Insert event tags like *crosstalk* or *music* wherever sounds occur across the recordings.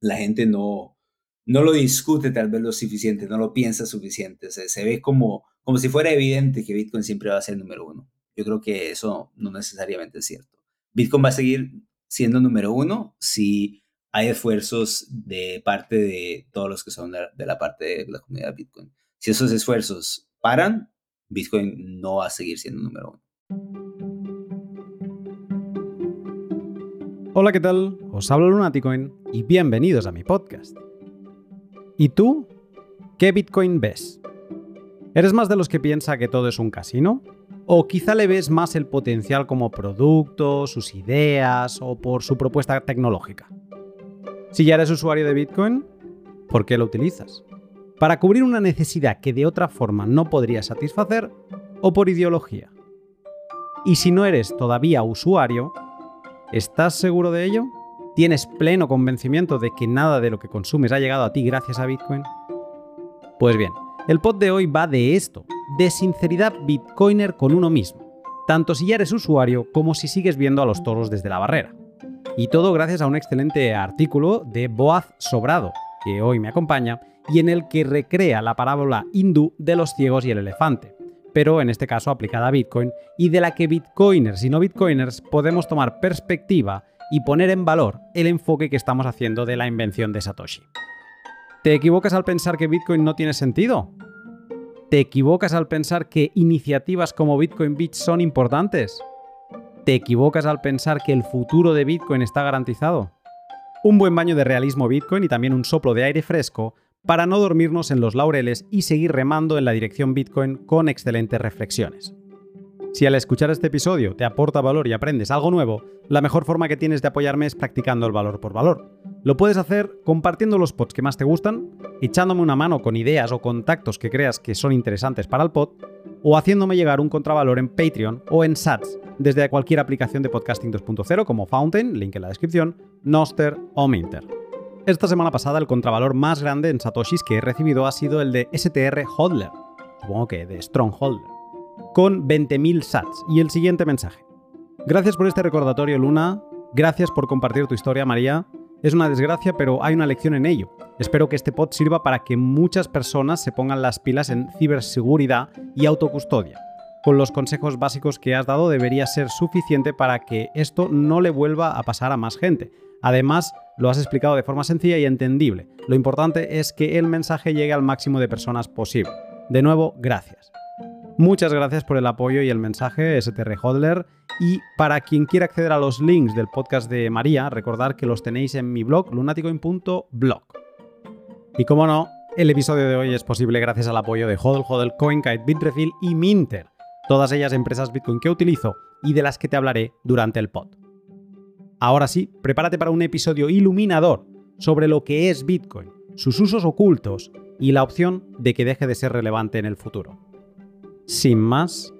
la gente no, no lo discute tal vez lo suficiente, no lo piensa suficiente. Se, ve como, como si fuera evidente que Bitcoin siempre va a ser el número uno. Yo creo que eso no necesariamente es cierto. Bitcoin va a seguir siendo número uno si hay esfuerzos de parte de todos los que son de, la parte de la comunidad Bitcoin. Si esos esfuerzos paran, Bitcoin no va a seguir siendo número uno. Hola, ¿qué tal? Os hablo Lunaticoin y bienvenidos a mi podcast. ¿Y tú? ¿Qué Bitcoin ves? ¿Eres más de los que piensa que todo es un casino? ¿O quizá le ves más el potencial como producto, sus ideas o por su propuesta tecnológica? Si ya eres usuario de Bitcoin, ¿por qué lo utilizas? ¿Para cubrir una necesidad que de otra forma no podrías satisfacer o por ideología? Y si no eres todavía usuario, ¿estás seguro de ello? ¿Tienes pleno convencimiento de que nada de lo que consumes ha llegado a ti gracias a Bitcoin? Pues bien, el pod de hoy va de esto, de sinceridad bitcoiner con uno mismo, tanto si ya eres usuario como si sigues viendo a los toros desde la barrera. Y todo gracias a un excelente artículo de Boaz Sobrado, que hoy me acompaña, y en el que recrea la parábola hindú de los ciegos y el elefante, pero en este caso aplicada a Bitcoin, y de la que bitcoiners y no bitcoiners podemos tomar perspectiva y poner en valor el enfoque que estamos haciendo de la invención de Satoshi. ¿Te equivocas al pensar que Bitcoin no tiene sentido? ¿Te equivocas al pensar que iniciativas como Bitcoin Beach son importantes? ¿Te equivocas al pensar que el futuro de Bitcoin está garantizado? Un buen baño de realismo Bitcoin y también un soplo de aire fresco para no dormirnos en los laureles y seguir remando en la dirección Bitcoin con excelentes reflexiones. Si al escuchar este episodio te aporta valor y aprendes algo nuevo, la mejor forma que tienes de apoyarme es practicando el valor por valor. Lo puedes hacer compartiendo los pods que más te gustan, echándome una mano con ideas o contactos que creas que son interesantes para el pod, o haciéndome llegar un contravalor en Patreon o en Sats desde cualquier aplicación de podcasting 2.0 como Fountain, link en la descripción, Noster o Minter. Esta semana pasada el contravalor más grande en Satoshis que he recibido ha sido el de STR Hodler, supongo que de Strongholder, con 20.000 sats. Y el siguiente mensaje. Gracias por este recordatorio, Luna. Gracias por compartir tu historia, María. Es una desgracia, pero hay una lección en ello. Espero que este pod sirva para que muchas personas se pongan las pilas en ciberseguridad y autocustodia. Con los consejos básicos que has dado debería ser suficiente para que esto no le vuelva a pasar a más gente. Además, lo has explicado de forma sencilla y entendible. Lo importante es que el mensaje llegue al máximo de personas posible. De nuevo, gracias. Muchas gracias por el apoyo y el mensaje, STR Hodler. Y para quien quiera acceder a los links del podcast de María, recordar que los tenéis en mi blog lunaticoin.blog. Y como no, el episodio de hoy es posible gracias al apoyo de Hodl, Hodl, CoinKite, Bitrefill y Minter, todas ellas empresas Bitcoin que utilizo y de las que te hablaré durante el pod. Ahora sí, prepárate para un episodio iluminador sobre lo que es Bitcoin, sus usos ocultos y la opción de que deje de ser relevante en el futuro. Sin más,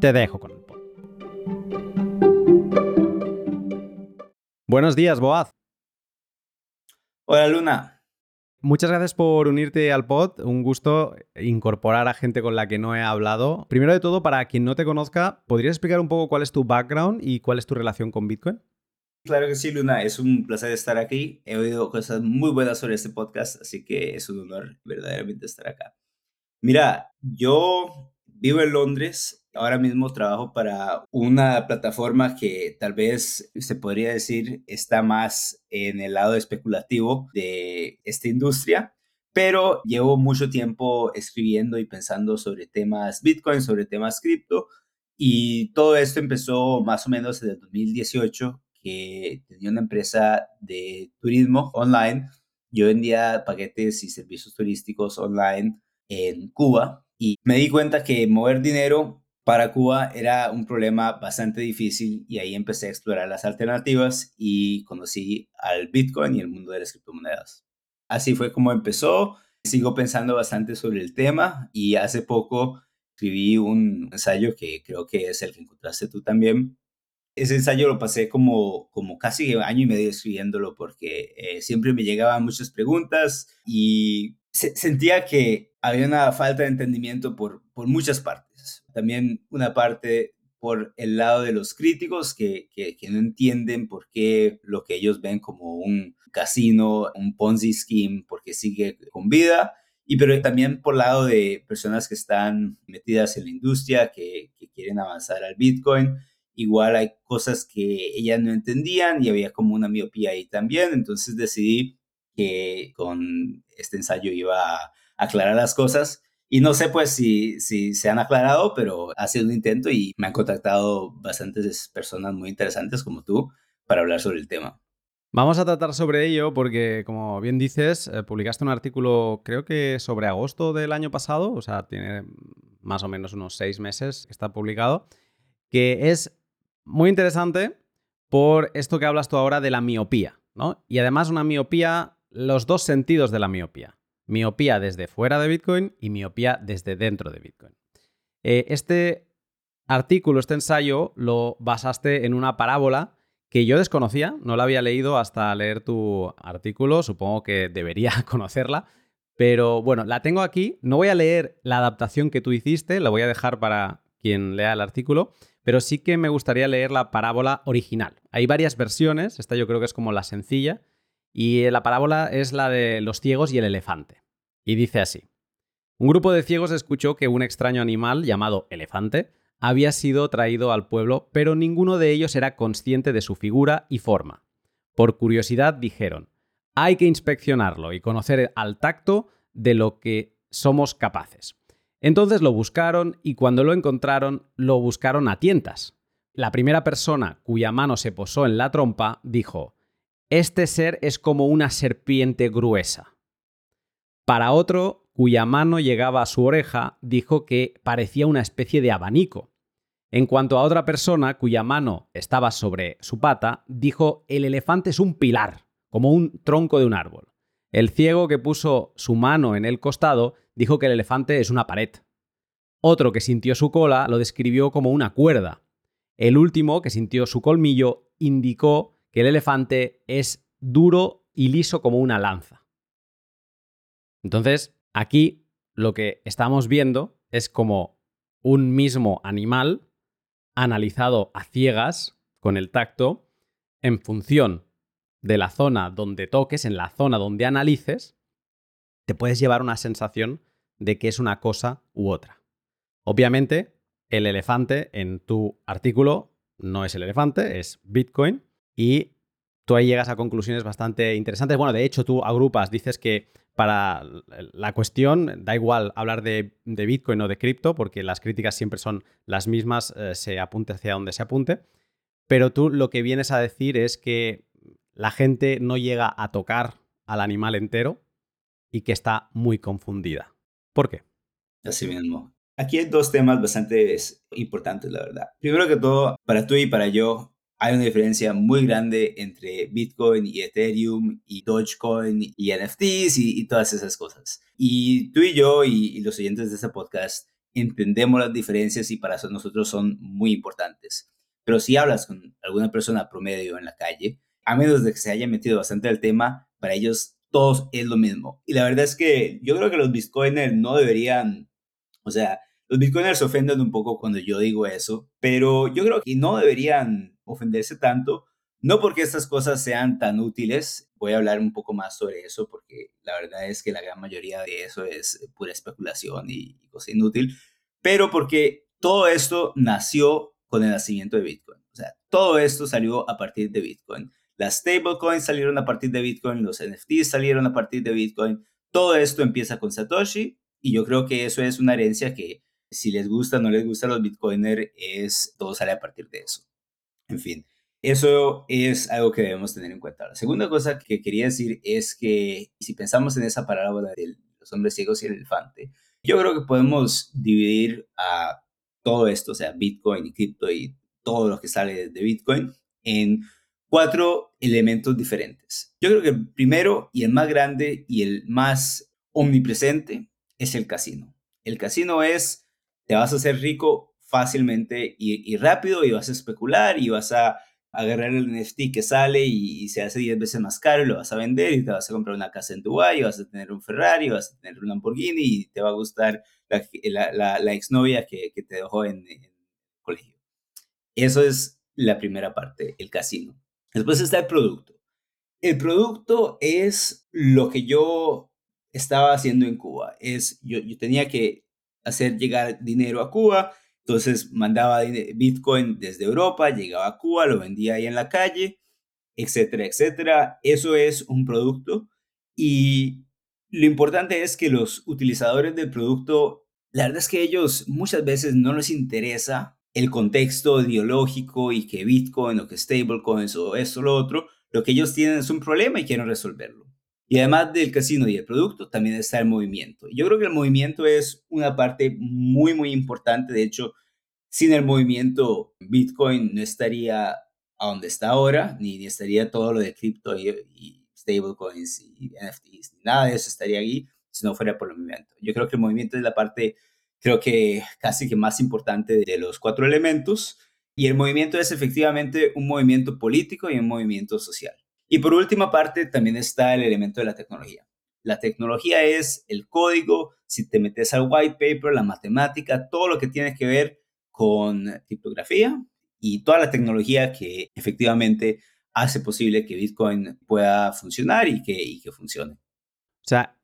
te dejo con el pod. Buenos días, Boaz. Hola, Luna. Muchas gracias por unirte al pod. Un gusto incorporar a gente con la que no he hablado. Primero de todo, para quien no te conozca, ¿podrías explicar un poco cuál es tu background y cuál es tu relación con Bitcoin? Claro que sí, Luna. Es un placer estar aquí. He oído cosas muy buenas sobre este podcast, así que es un honor verdaderamente estar acá. Mira, yo Vivo en Londres, ahora mismo trabajo para una plataforma que tal vez se podría decir está más en el lado especulativo de esta industria, pero llevo mucho tiempo escribiendo y pensando sobre temas Bitcoin, sobre temas cripto, y todo esto empezó más o menos en el 2018, que tenía una empresa de turismo online. Yo vendía paquetes y servicios turísticos online en Cuba y me di cuenta que mover dinero para Cuba era un problema bastante difícil y ahí empecé a explorar las alternativas y conocí al Bitcoin y el mundo de las criptomonedas. Así fue como empezó. Sigo pensando bastante sobre el tema y hace poco escribí un ensayo que creo que es el que encontraste tú también. Ese ensayo lo pasé como, como casi año y medio escribiéndolo porque eh, siempre me llegaban muchas preguntas y sentía que había una falta de entendimiento por, por muchas partes. También una parte por el lado de los críticos que, que, no entienden por qué lo que ellos ven como un casino, un Ponzi scheme, porque sigue con vida. Y pero también por lado de personas que están metidas en la industria, que, que quieren avanzar al Bitcoin. Igual hay cosas que ellas no entendían y había como una miopía ahí también. Entonces decidí que con este ensayo iba a aclarar las cosas. Y no sé pues si, si se han aclarado, pero ha sido un intento y me han contactado bastantes personas muy interesantes como tú para hablar sobre el tema. Vamos a tratar sobre ello porque, como bien dices, eh, publicaste un artículo, creo que sobre agosto del año pasado, o sea, tiene más o menos unos seis meses que está publicado, que es muy interesante por esto que hablas tú ahora de la miopía, ¿no? Y además una miopía, los dos sentidos de la miopía. Miopía desde fuera de Bitcoin y miopía desde dentro de Bitcoin. Eh, este artículo, este ensayo, lo basaste en una parábola que yo desconocía, no la había leído hasta leer tu artículo, supongo que debería *laughs* conocerla, pero bueno, la tengo aquí, no voy a leer la adaptación que tú hiciste, la voy a dejar para quien lea el artículo, pero sí que me gustaría leer la parábola original. Hay varias versiones, esta yo creo que es como la sencilla, y la parábola es la de los ciegos y el elefante. Y dice así. Un grupo de ciegos escuchó que un extraño animal llamado elefante había sido traído al pueblo, pero ninguno de ellos era consciente de su figura y forma. Por curiosidad dijeron, hay que inspeccionarlo y conocer al tacto de lo que somos capaces. Entonces lo buscaron y cuando lo encontraron, lo buscaron a tientas. La primera persona cuya mano se posó en la trompa dijo, Este ser es como una serpiente gruesa. Para otro, cuya mano llegaba a su oreja, dijo que parecía una especie de abanico. En cuanto a otra persona cuya mano estaba sobre su pata, dijo el elefante es un pilar, como un tronco de un árbol. El ciego que puso su mano en el costado dijo que el elefante es una pared. Otro que sintió su cola lo describió como una cuerda. El último, que sintió su colmillo, indicó que el elefante es duro y liso como una lanza. Entonces, Aquí lo que estamos viendo es como un mismo animal analizado a ciegas con el tacto en función de la zona donde toques, en la zona donde analices, te puedes llevar una sensación de que es una cosa u otra. Obviamente, el elefante en tu artículo no es el elefante, es Bitcoin y tú ahí llegas a conclusiones bastante interesantes. Bueno, de hecho, tú agrupas, dices que para la cuestión, da igual hablar de, Bitcoin o de cripto, porque las críticas siempre son las mismas, eh, se apunte hacia donde se apunte. Pero tú lo que vienes a decir es que la gente no llega a tocar al animal entero y que está muy confundida. ¿Por qué? Así mismo. Aquí hay dos temas bastante importantes, la verdad. Primero que todo, para tú y para yo, hay una diferencia muy grande entre Bitcoin y Ethereum y Dogecoin y NFTs y, todas esas cosas. Y tú y yo y, los oyentes de este podcast entendemos las diferencias y para nosotros son muy importantes. Pero si hablas con alguna persona promedio en la calle, a menos de que se haya metido bastante al tema, para ellos todos es lo mismo. Y la verdad es que yo creo que los bitcoiners no deberían, o sea, los bitcoiners se ofenden un poco cuando yo digo eso, pero yo creo que no deberían ofenderse tanto, no porque estas cosas sean tan útiles, voy a hablar un poco más sobre eso porque la verdad es que la gran mayoría de eso es pura especulación y, cosa inútil, pero porque todo esto nació con el nacimiento de Bitcoin. O sea, todo esto salió a partir de Bitcoin. Las stablecoins salieron a partir de Bitcoin, los NFTs salieron a partir de Bitcoin. Todo esto empieza con Satoshi y yo creo que eso es una herencia que si les gusta o no les gusta a los bitcoiners, es, todo sale a partir de eso. En fin, eso es algo que debemos tener en cuenta. La segunda cosa que quería decir es que si pensamos en esa parábola de los hombres ciegos y el elefante, yo creo que podemos dividir a todo esto, o sea, Bitcoin y cripto y todo lo que sale de Bitcoin, en cuatro elementos diferentes. Yo creo que el primero y el más grande y el más omnipresente es el casino. El casino es, te vas a hacer rico fácilmente y, rápido y vas a especular y vas a agarrar el NFT que sale y, se hace 10 veces más caro y lo vas a vender y te vas a comprar una casa en Dubái y vas a tener un Ferrari, vas a tener un Lamborghini y te va a gustar la, la, la, exnovia que, que, te dejó en, en, colegio. Eso es la primera parte, el casino. Después está el producto. El producto es lo que yo estaba haciendo en Cuba. Es, yo, tenía que hacer llegar dinero a Cuba, entonces mandaba Bitcoin desde Europa, llegaba a Cuba, lo vendía ahí en la calle, etcétera, etcétera. Eso es un producto y lo importante es que los utilizadores del producto, la verdad es que ellos muchas veces no les interesa el contexto ideológico y que Bitcoin o que stablecoins o esto o lo otro, lo que ellos tienen es un problema y quieren resolverlo. Y además del casino y el producto, también está el movimiento. Yo creo que el movimiento es una parte muy, muy importante. De hecho, sin el movimiento, Bitcoin no estaría a donde está ahora, ni, estaría todo lo de cripto y, stablecoins y NFTs, ni nada de eso estaría ahí si no fuera por el movimiento. Yo creo que el movimiento es la parte, creo que casi que más importante de los cuatro elementos. Y el movimiento es efectivamente un movimiento político y un movimiento social. Y por última parte, también está el elemento de la tecnología. La tecnología es el código, si te metes al white paper, la matemática, todo lo que tiene que ver con criptografía y toda la tecnología que efectivamente hace posible que Bitcoin pueda funcionar y que, y que funcione. O sea,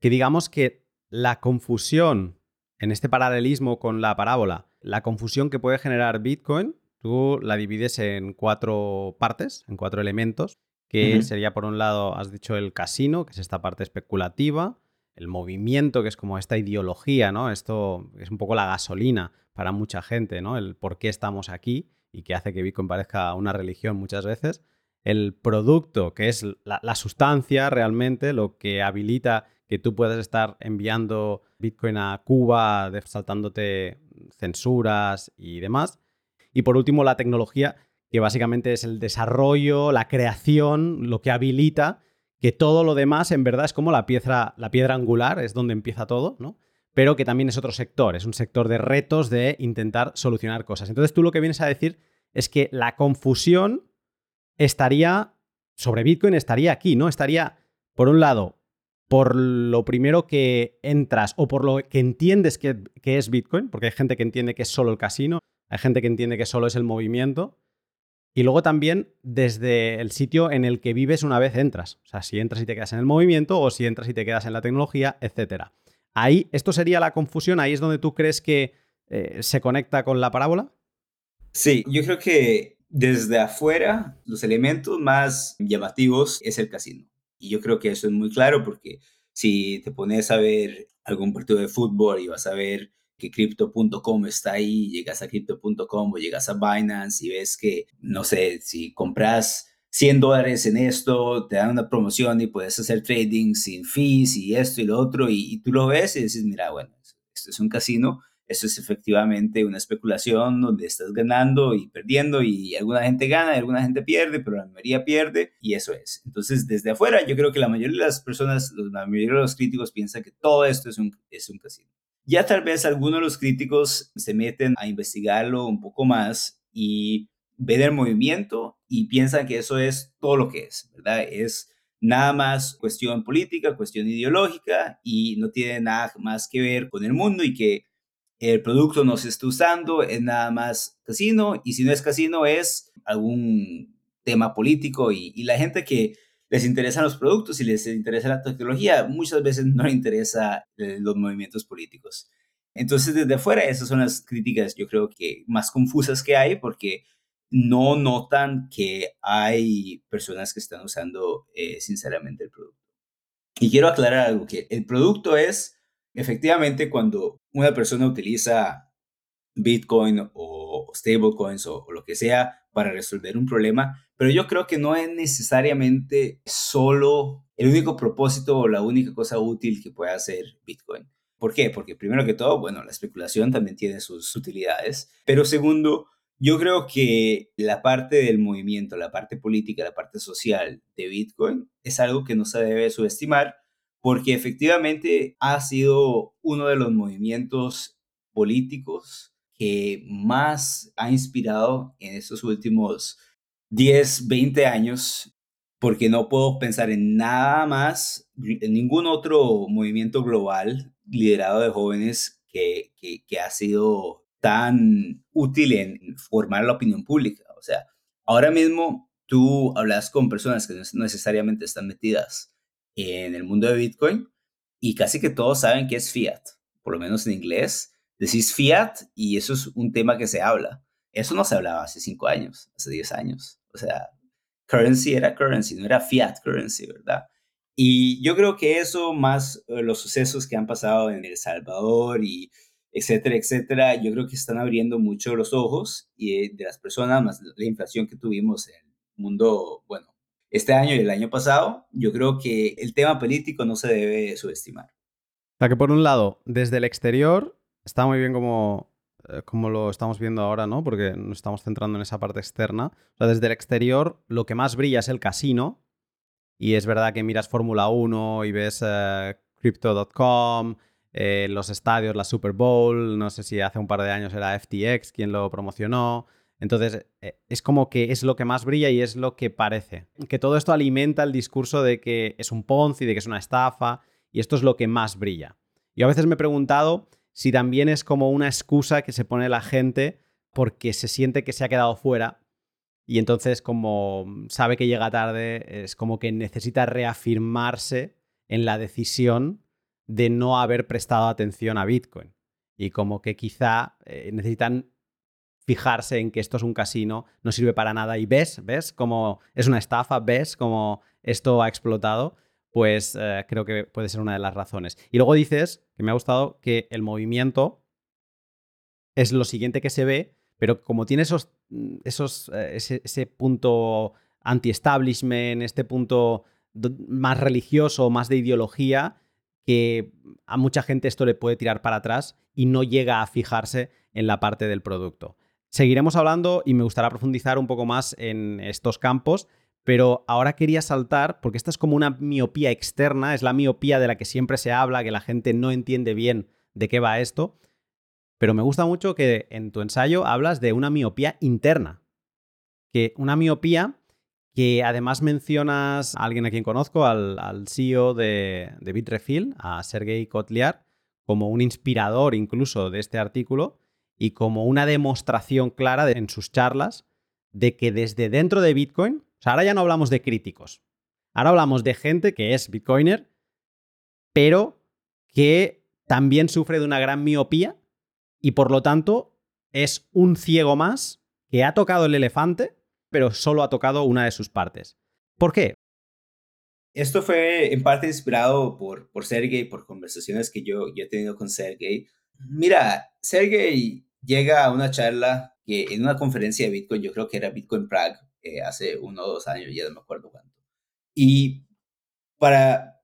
que digamos que la confusión en este paralelismo con la parábola, la confusión que puede generar Bitcoin, tú la divides en cuatro partes, en cuatro elementos que sería por un lado, has dicho el casino, que es esta parte especulativa, el movimiento, que es como esta ideología, ¿no? Esto es un poco la gasolina para mucha gente, ¿no? El por qué estamos aquí y que hace que Bitcoin parezca una religión muchas veces. El producto, que es la, sustancia realmente, lo que habilita que tú puedas estar enviando Bitcoin a Cuba, saltándote censuras y demás. Y por último, la tecnología, que básicamente es el desarrollo, la creación, lo que habilita que todo lo demás en verdad es como la piedra, la piedra angular, es donde empieza todo, ¿no? Pero que también es otro sector, es un sector de retos de intentar solucionar cosas. Entonces tú lo que vienes a decir es que la confusión estaría sobre Bitcoin, estaría aquí, ¿no? Estaría, por un lado, por lo primero que entras o por lo que entiendes que, es Bitcoin, porque hay gente que entiende que es solo el casino, hay gente que entiende que solo es el movimiento, y luego también desde el sitio en el que vives una vez entras. O sea, si entras y te quedas en el movimiento o si entras y te quedas en la tecnología, etc. Ahí, esto sería la confusión, ahí es donde tú crees que eh, se conecta con la parábola. Sí, yo creo que desde afuera los elementos más llamativos es el casino. Y yo creo que eso es muy claro porque si te pones a ver algún partido de fútbol y vas a ver que crypto.com está ahí, llegas a crypto.com o llegas a Binance y ves que, no sé, si compras 100 dólares en esto, te dan una promoción y puedes hacer trading sin fees y esto y lo otro, y, tú lo ves y dices, mira, bueno, esto es un casino, esto es efectivamente una especulación donde estás ganando y perdiendo y alguna gente gana y alguna gente pierde, pero la mayoría pierde y eso es. Entonces, desde afuera, yo creo que la mayoría de las personas, la mayoría de los críticos piensan que todo esto es un, es un casino. Ya tal vez algunos de los críticos se meten a investigarlo un poco más y ven el movimiento y piensan que eso es todo lo que es, ¿verdad? Es nada más cuestión política, cuestión ideológica y no tiene nada más que ver con el mundo y que el producto no se está usando, es nada más casino y si no es casino es algún tema político y, la gente que les interesan los productos y les interesa la tecnología, muchas veces no les interesa eh, los movimientos políticos. Entonces, desde afuera, esas son las críticas, yo creo que más confusas que hay, porque no notan que hay personas que están usando eh, sinceramente el producto. Y quiero aclarar algo, que el producto es efectivamente cuando una persona utiliza Bitcoin o stablecoins o, lo que sea para resolver un problema, pero yo creo que no es necesariamente solo el único propósito o la única cosa útil que puede hacer Bitcoin. ¿Por qué? Porque primero que todo, bueno, la especulación también tiene sus utilidades, pero segundo, yo creo que la parte del movimiento, la parte política, la parte social de Bitcoin es algo que no se debe subestimar porque efectivamente ha sido uno de los movimientos políticos que más ha inspirado en estos últimos 10, 20 años, porque no puedo pensar en nada más, en ningún otro movimiento global liderado de jóvenes que, que, ha sido tan útil en formar la opinión pública. O sea, ahora mismo tú hablas con personas que no necesariamente están metidas en el mundo de Bitcoin y casi que todos saben que es fiat, por lo menos en inglés. Decís fiat y eso es un tema que se habla. Eso no se hablaba hace cinco años, hace diez años. O sea, currency era currency, no era fiat currency, ¿verdad? Y yo creo que eso, más eh, los sucesos que han pasado en El Salvador y etcétera, etcétera, yo creo que están abriendo mucho los ojos y de las personas, más la inflación que tuvimos en el mundo, bueno, este año y el año pasado, yo creo que el tema político no se debe subestimar. O sea que por un lado, desde el exterior, está muy bien como, eh, como lo estamos viendo ahora, ¿no? Porque nos estamos centrando en esa parte externa. O sea, desde el exterior, lo que más brilla es el casino. Y es verdad que miras Fórmula 1 y ves eh, Crypto.com, eh, los estadios, la Super Bowl, no sé si hace un par de años era FTX quien lo promocionó. Entonces, eh, es como que es lo que más brilla y es lo que parece. Que todo esto alimenta el discurso de que es un Ponzi, de que es una estafa, y esto es lo que más brilla. Yo a veces me he preguntado si también es como una excusa que se pone la gente porque se siente que se ha quedado fuera y entonces como sabe que llega tarde, es como que necesita reafirmarse en la decisión de no haber prestado atención a Bitcoin. Y como que quizá eh, necesitan fijarse en que esto es un casino, no sirve para nada y ves, ves como es una estafa, ves como esto ha explotado, pues eh, creo que puede ser una de las razones. Y luego dices, que me ha gustado, que el movimiento es lo siguiente que se ve, pero como tiene esos, mm, esos, eh, ese, punto anti-establishment, este punto más religioso, más de ideología, que a mucha gente esto le puede tirar para atrás y no llega a fijarse en la parte del producto. Seguiremos hablando y me gustará profundizar un poco más en estos campos, pero ahora quería saltar, porque esta es como una miopía externa, es la miopía de la que siempre se habla, que la gente no entiende bien de qué va esto, pero me gusta mucho que en tu ensayo hablas de una miopía interna, que una miopía que además mencionas a alguien a quien conozco, al, CEO de, de Bitrefill, a Sergei Kotliar, como un inspirador incluso de este artículo, y como una demostración clara en sus charlas de que desde dentro de Bitcoin, o sea, ahora ya no hablamos de críticos, ahora hablamos de gente que es Bitcoiner, pero que también sufre de una gran miopía y por lo tanto es un ciego más que ha tocado el elefante, pero solo ha tocado una de sus partes. ¿Por qué? Esto fue en parte inspirado por, por Sergey, por conversaciones que yo, yo he tenido con Sergey. Mira, Sergey llega a una charla en una conferencia de Bitcoin, yo creo que era Bitcoin Prague, eh, hace uno o dos años, ya no me acuerdo cuánto. Y para,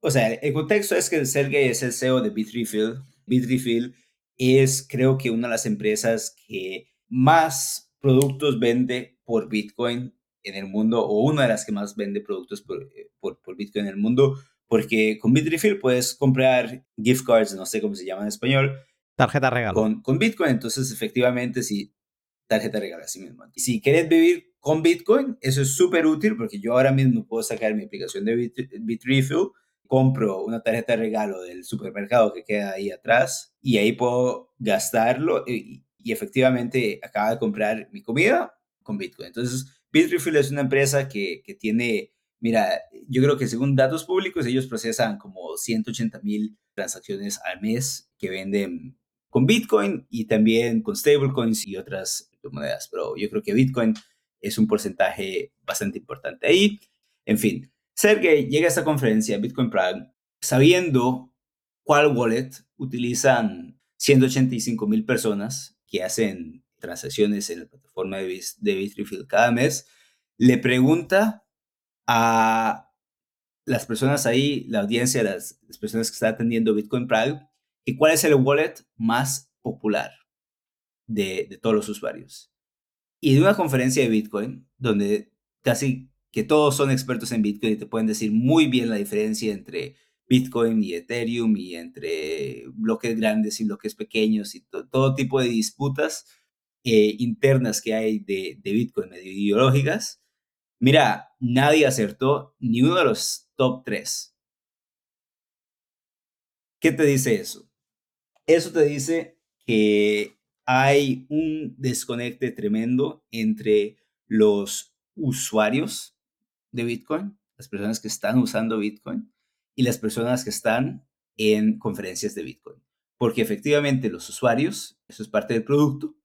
o sea, el contexto es que Sergey es el CEO de Bitrefill. Bitrefill es, creo que, una de las empresas que más productos vende por Bitcoin en el mundo, o una de las que más vende productos por, eh, por Bitcoin en el mundo, porque con Bitrefill puedes comprar gift cards, no sé cómo se llama en español, Tarjeta regalo. Con, con Bitcoin, entonces efectivamente sí, tarjeta regalo, así mismo. Y si quieres vivir con Bitcoin, eso es súper útil porque yo ahora mismo puedo sacar mi aplicación de Bitrefill, compro una tarjeta regalo del supermercado que queda ahí atrás y ahí puedo gastarlo y, y efectivamente acaba de comprar mi comida con Bitcoin. Entonces, Bitrefill es una empresa que, que tiene, mira, yo creo que según datos públicos ellos procesan como 180 mil transacciones al mes que venden con Bitcoin y también con stablecoins y otras monedas, pero yo creo que Bitcoin es un porcentaje bastante importante ahí. En fin, Sergey llega a esta conferencia, Bitcoin Prague, sabiendo cuál wallet utilizan 185 mil personas que hacen transacciones en la plataforma de, Bitrefill cada mes, le pregunta a las personas ahí, la audiencia, las, personas que están atendiendo Bitcoin Prague, ¿Y cuál es el wallet más popular de, todos los usuarios? Y de una conferencia de Bitcoin, donde casi que todos son expertos en Bitcoin y te pueden decir muy bien la diferencia entre Bitcoin y Ethereum y entre bloques grandes y bloques pequeños y todo tipo de disputas eh, internas que hay de Bitcoin medio ideológicas. Mira, nadie acertó ni uno de los top tres. ¿Qué te dice eso? Eso te dice que hay un desconecte tremendo entre los usuarios de Bitcoin, las personas que están usando Bitcoin y las personas que están en conferencias de Bitcoin. Porque efectivamente los usuarios, eso es parte del producto,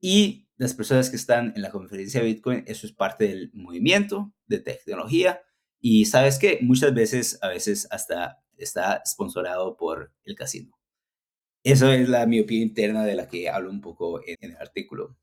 y las personas que están en la conferencia de Bitcoin, eso es parte del movimiento de tecnología. Y sabes que muchas veces, a veces hasta está sponsorado por el casino. Eso es la miopía interna de la que hablo un poco en, el artículo.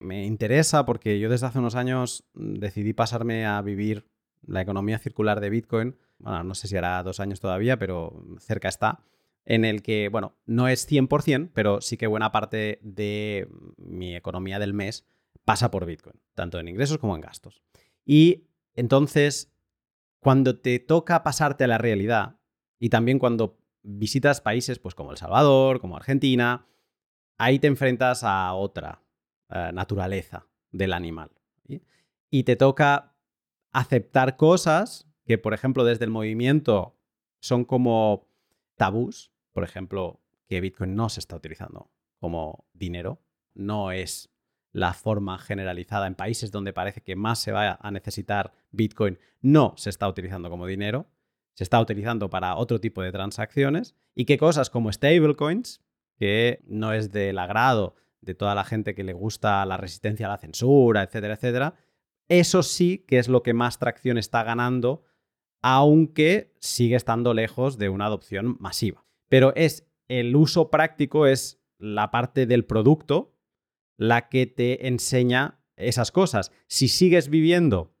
Me interesa porque yo desde hace unos años mm, decidí pasarme a vivir la economía circular de Bitcoin. Bueno, no sé si hará dos años todavía, pero cerca está. En el que, bueno, no es 100%, pero sí que buena parte de mi economía del mes pasa por Bitcoin, tanto en ingresos como en gastos. Y entonces, cuando te toca pasarte a la realidad, y también cuando visitas países pues, como El Salvador, como Argentina, ahí te enfrentas a otra eh, naturaleza del animal. Y te toca aceptar cosas que, por ejemplo, desde el movimiento son como tabús. Por ejemplo, que Bitcoin no se está utilizando como dinero. No es la forma generalizada en países donde parece que más se va a necesitar Bitcoin. No se está utilizando como dinero se está utilizando para otro tipo de transacciones y que cosas como stablecoins, que no es del agrado de toda la gente que le gusta la resistencia a la censura, etcétera, etcétera, eso sí que es lo que más tracción está ganando, aunque sigue estando lejos de una adopción masiva. Pero es el uso práctico, es la parte del producto la que te enseña esas cosas. Si sigues viviendo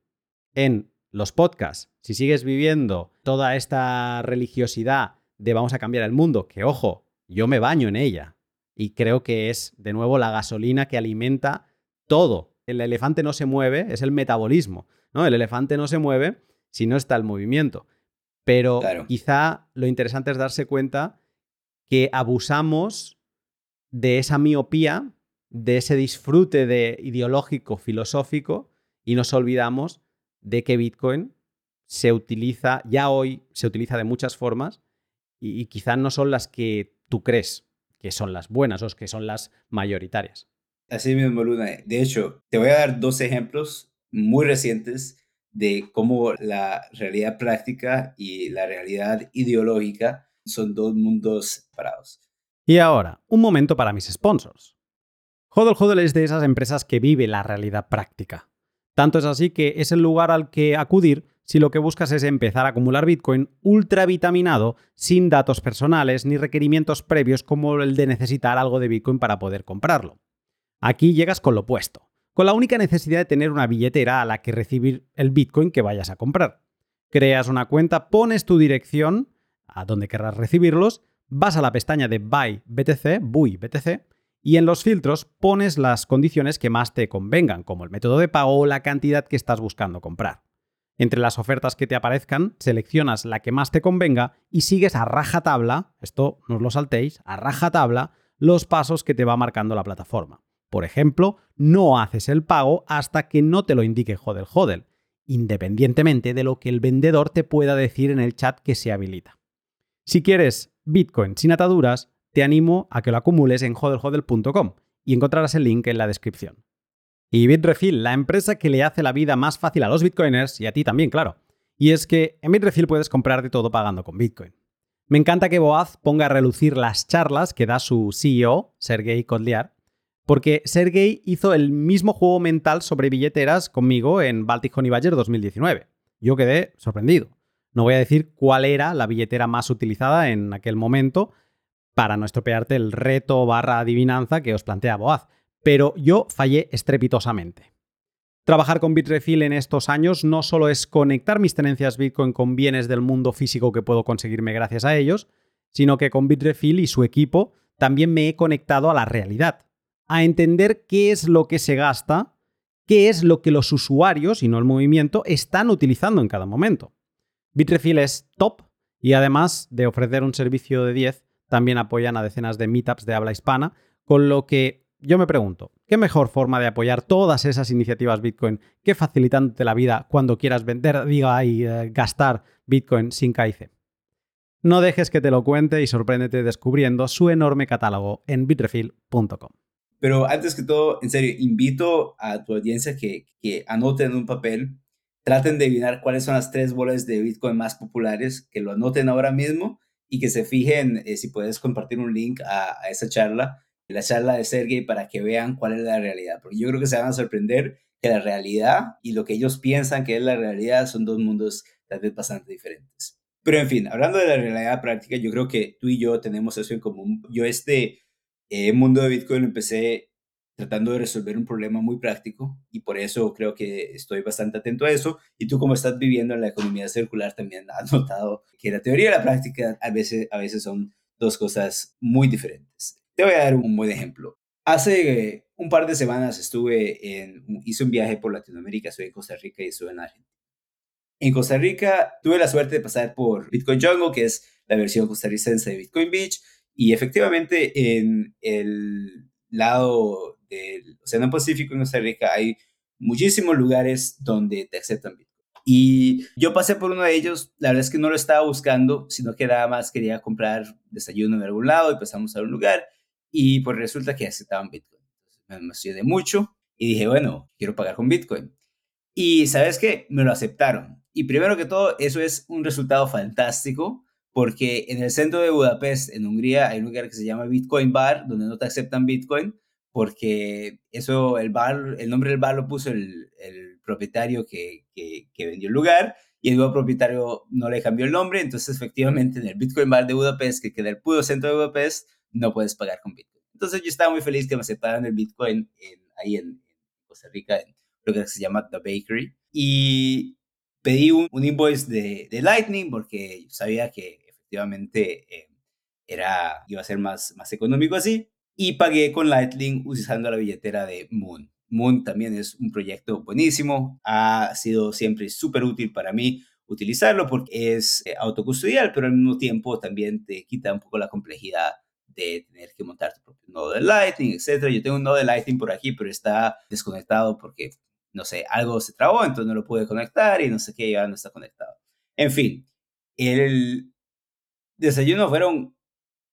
en los podcasts, si sigues viviendo toda esta religiosidad de vamos a cambiar el mundo, que ojo, yo me baño en ella y creo que es de nuevo la gasolina que alimenta todo. El elefante no se mueve, es el metabolismo, ¿no? El elefante no se mueve si no está el movimiento. Pero quizá lo interesante es darse cuenta que abusamos de esa miopía, de ese disfrute de ideológico, filosófico, y nos olvidamos de que Bitcoin se utiliza, ya hoy se utiliza de muchas formas y, quizás no son las que tú crees que son las buenas o que son las mayoritarias. Así mismo, Luna. De hecho, te voy a dar dos ejemplos muy recientes de cómo la realidad práctica y la realidad ideológica son dos mundos separados. Y ahora, un momento para mis sponsors. Hodl Hodl es de esas empresas que vive la realidad práctica. Tanto es así que es el lugar al que acudir si lo que buscas es empezar a acumular Bitcoin ultravitaminado sin datos personales ni requerimientos previos como el de necesitar algo de Bitcoin para poder comprarlo. Aquí llegas con lo opuesto, con la única necesidad de tener una billetera a la que recibir el Bitcoin que vayas a comprar. Creas una cuenta, pones tu dirección a donde querrás recibirlos, vas a la pestaña de Buy BTC, Buy BTC, y en los filtros pones las condiciones que más te convengan, como el método de pago o la cantidad que estás buscando comprar. Entre las ofertas que te aparezcan, seleccionas la que más te convenga y sigues a rajatabla, esto no lo saltéis, a rajatabla los pasos que te va marcando la plataforma. Por ejemplo, no haces el pago hasta que no te lo indique Hodel Hodel, independientemente de lo que el vendedor te pueda decir en el chat que se habilita. Si quieres Bitcoin sin ataduras, te animo a que lo acumules en hodlhodl.com y encontrarás el link en la descripción. Y Bitrefill, la empresa que le hace la vida más fácil a los bitcoiners y a ti también, claro. Y es que en Bitrefill puedes comprar de todo pagando con Bitcoin. Me encanta que Boaz ponga a relucir las charlas que da su CEO, Sergey Kodliar, porque Sergey hizo el mismo juego mental sobre billeteras conmigo en Baltic Honey Badger 2019. Yo quedé sorprendido. No voy a decir cuál era la billetera más utilizada en aquel momento, para no estropearte el reto barra adivinanza que os plantea Boaz, pero yo fallé estrepitosamente. Trabajar con Bitrefill en estos años no solo es conectar mis tenencias Bitcoin con bienes del mundo físico que puedo conseguirme gracias a ellos, sino que con Bitrefill y su equipo también me he conectado a la realidad, a entender qué es lo que se gasta, qué es lo que los usuarios, y no el movimiento, están utilizando en cada momento. Bitrefill es top y además de ofrecer un servicio de 10, también apoyan a decenas de meetups de habla hispana, con lo que yo me pregunto, ¿qué mejor forma de apoyar todas esas iniciativas Bitcoin que facilitándote la vida cuando quieras vender, diga y eh, gastar Bitcoin sin KIC? No dejes que te lo cuente y sorpréndete descubriendo su enorme catálogo en bitrefill.com. Pero antes que todo, en serio, invito a tu audiencia que, que anoten en un papel, traten de adivinar cuáles son las tres bolas de Bitcoin más populares, que lo anoten ahora mismo y que se fijen eh, si puedes compartir un link a, a esa charla, la charla de Sergey, para que vean cuál es la realidad. Porque yo creo que se van a sorprender que la realidad y lo que ellos piensan que es la realidad son dos mundos tal vez bastante diferentes. Pero en fin, hablando de la realidad práctica, yo creo que tú y yo tenemos eso en común. Yo este eh, mundo de Bitcoin empecé tratando de resolver un problema muy práctico y por eso creo que estoy bastante atento a eso. Y tú como estás viviendo en la economía circular también has notado que la teoría y la práctica a veces, a veces son dos cosas muy diferentes. Te voy a dar un buen ejemplo. Hace un par de semanas estuve en, hice un viaje por Latinoamérica, estoy en Costa Rica y estuve en Argentina. En Costa Rica tuve la suerte de pasar por Bitcoin Jungle, que es la versión costarricense de Bitcoin Beach, y efectivamente en el lado del Océano Pacífico en Costa Rica hay muchísimos lugares donde te aceptan Bitcoin. Y yo pasé por uno de ellos, la verdad es que no lo estaba buscando, sino que nada más quería comprar desayuno en algún lado y pasamos a un lugar y pues resulta que aceptaban Bitcoin. me emocioné mucho y dije, bueno, quiero pagar con Bitcoin. Y sabes qué, me lo aceptaron. Y primero que todo, eso es un resultado fantástico porque en el centro de Budapest, en Hungría, hay un lugar que se llama Bitcoin Bar, donde no te aceptan Bitcoin, porque eso, el bar, el nombre del bar lo puso el, el propietario que, que, vendió el lugar, y el nuevo propietario no le cambió el nombre, entonces efectivamente en el Bitcoin Bar de Budapest, que queda el puro centro de Budapest, no puedes pagar con Bitcoin. Entonces yo estaba muy feliz que me aceptaran el Bitcoin ahí en, Costa Rica, en lo que se llama The Bakery, y pedí un, invoice de, de, Lightning porque sabía que efectivamente eh, era, iba a ser más, más económico así. Y pagué con Lightning usando la billetera de Moon. Moon también es un proyecto buenísimo. Ha sido siempre súper útil para mí utilizarlo porque es eh, autocustodial, pero al mismo tiempo también te quita un poco la complejidad de tener que montar tu propio nodo de Lightning, etc. Yo tengo un nodo de Lightning por aquí, pero está desconectado porque no sé, algo se trabó, entonces no lo pude conectar y no sé qué, ya no está conectado. En fin, el desayuno fueron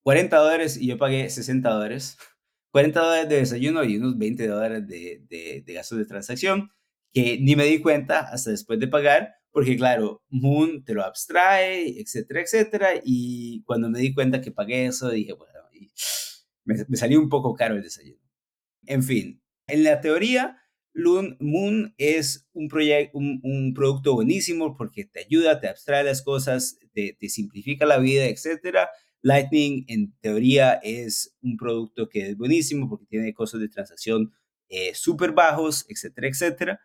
40 dólares y yo pagué 60 dólares. *laughs* 40 dólares de desayuno y unos 20 dólares de, de, de gastos de transacción que ni me di cuenta hasta después de pagar, porque claro, Moon te lo abstrae, etcétera, etcétera, y cuando me di cuenta que pagué eso, dije, bueno, *sniffs* me, salió un poco caro el desayuno. En fin, en la teoría, Moon es un, proyecto, un, producto buenísimo porque te ayuda, te abstrae las cosas, te, simplifica la vida, etc. Lightning, en teoría, es un producto que es buenísimo porque tiene costos de transacción eh, súper bajos, etcétera, etcétera.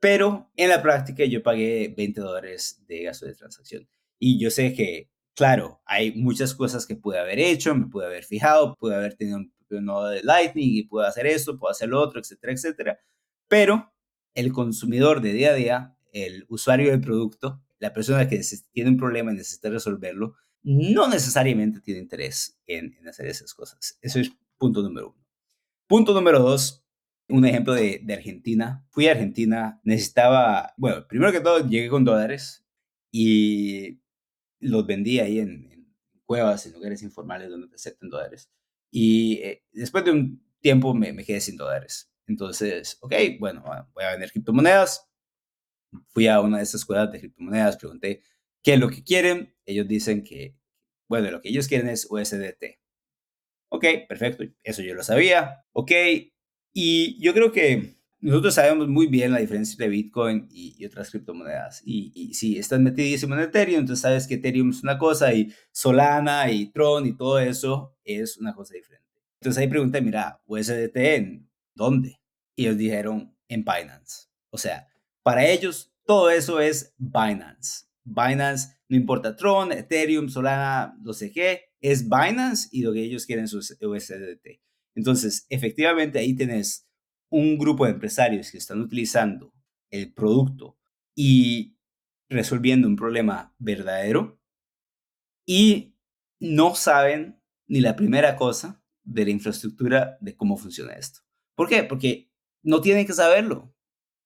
Pero en la práctica yo pagué 20 dólares de gasto de transacción. Y yo sé que, claro, hay muchas cosas que pude haber hecho, me pude haber fijado, pude haber tenido un nodo de Lightning y puedo hacer esto, puedo hacer lo otro, etcétera, etcétera pero el consumidor de día a día, el usuario del producto, la persona que tiene un problema y necesita resolverlo, no necesariamente tiene interés en, hacer esas cosas. Eso es punto número uno. Punto número dos, un ejemplo de, Argentina. Fui a Argentina, necesitaba, bueno, primero que todo llegué con dólares y los vendí ahí en, cuevas, en lugares informales donde te aceptan dólares. Y eh, después de un tiempo me, me quedé sin dólares. Entonces, ok, bueno, voy a vender criptomonedas. Fui a una de esas escuelas de criptomonedas, pregunté qué es lo que quieren. Ellos dicen que, bueno, lo que ellos quieren es USDT. Ok, perfecto, eso yo lo sabía. Ok, y yo creo que nosotros sabemos muy bien la diferencia entre Bitcoin y, otras criptomonedas. Y, y, si estás metidísimo en Ethereum, entonces sabes que Ethereum es una cosa y Solana y Tron y todo eso es una cosa diferente. Entonces ahí pregunté, mira, USDT en ¿dónde? Y ellos dijeron, en Binance. O sea, para ellos todo eso es Binance. Binance, no importa Tron, Ethereum, Solana, no sé qué, es Binance y lo que ellos quieren es USDT. Entonces, efectivamente, ahí tenés un grupo de empresarios que están utilizando el producto y resolviendo un problema verdadero y no saben ni la primera cosa de la infraestructura de cómo funciona esto. ¿Por qué? Porque no tienen que saberlo,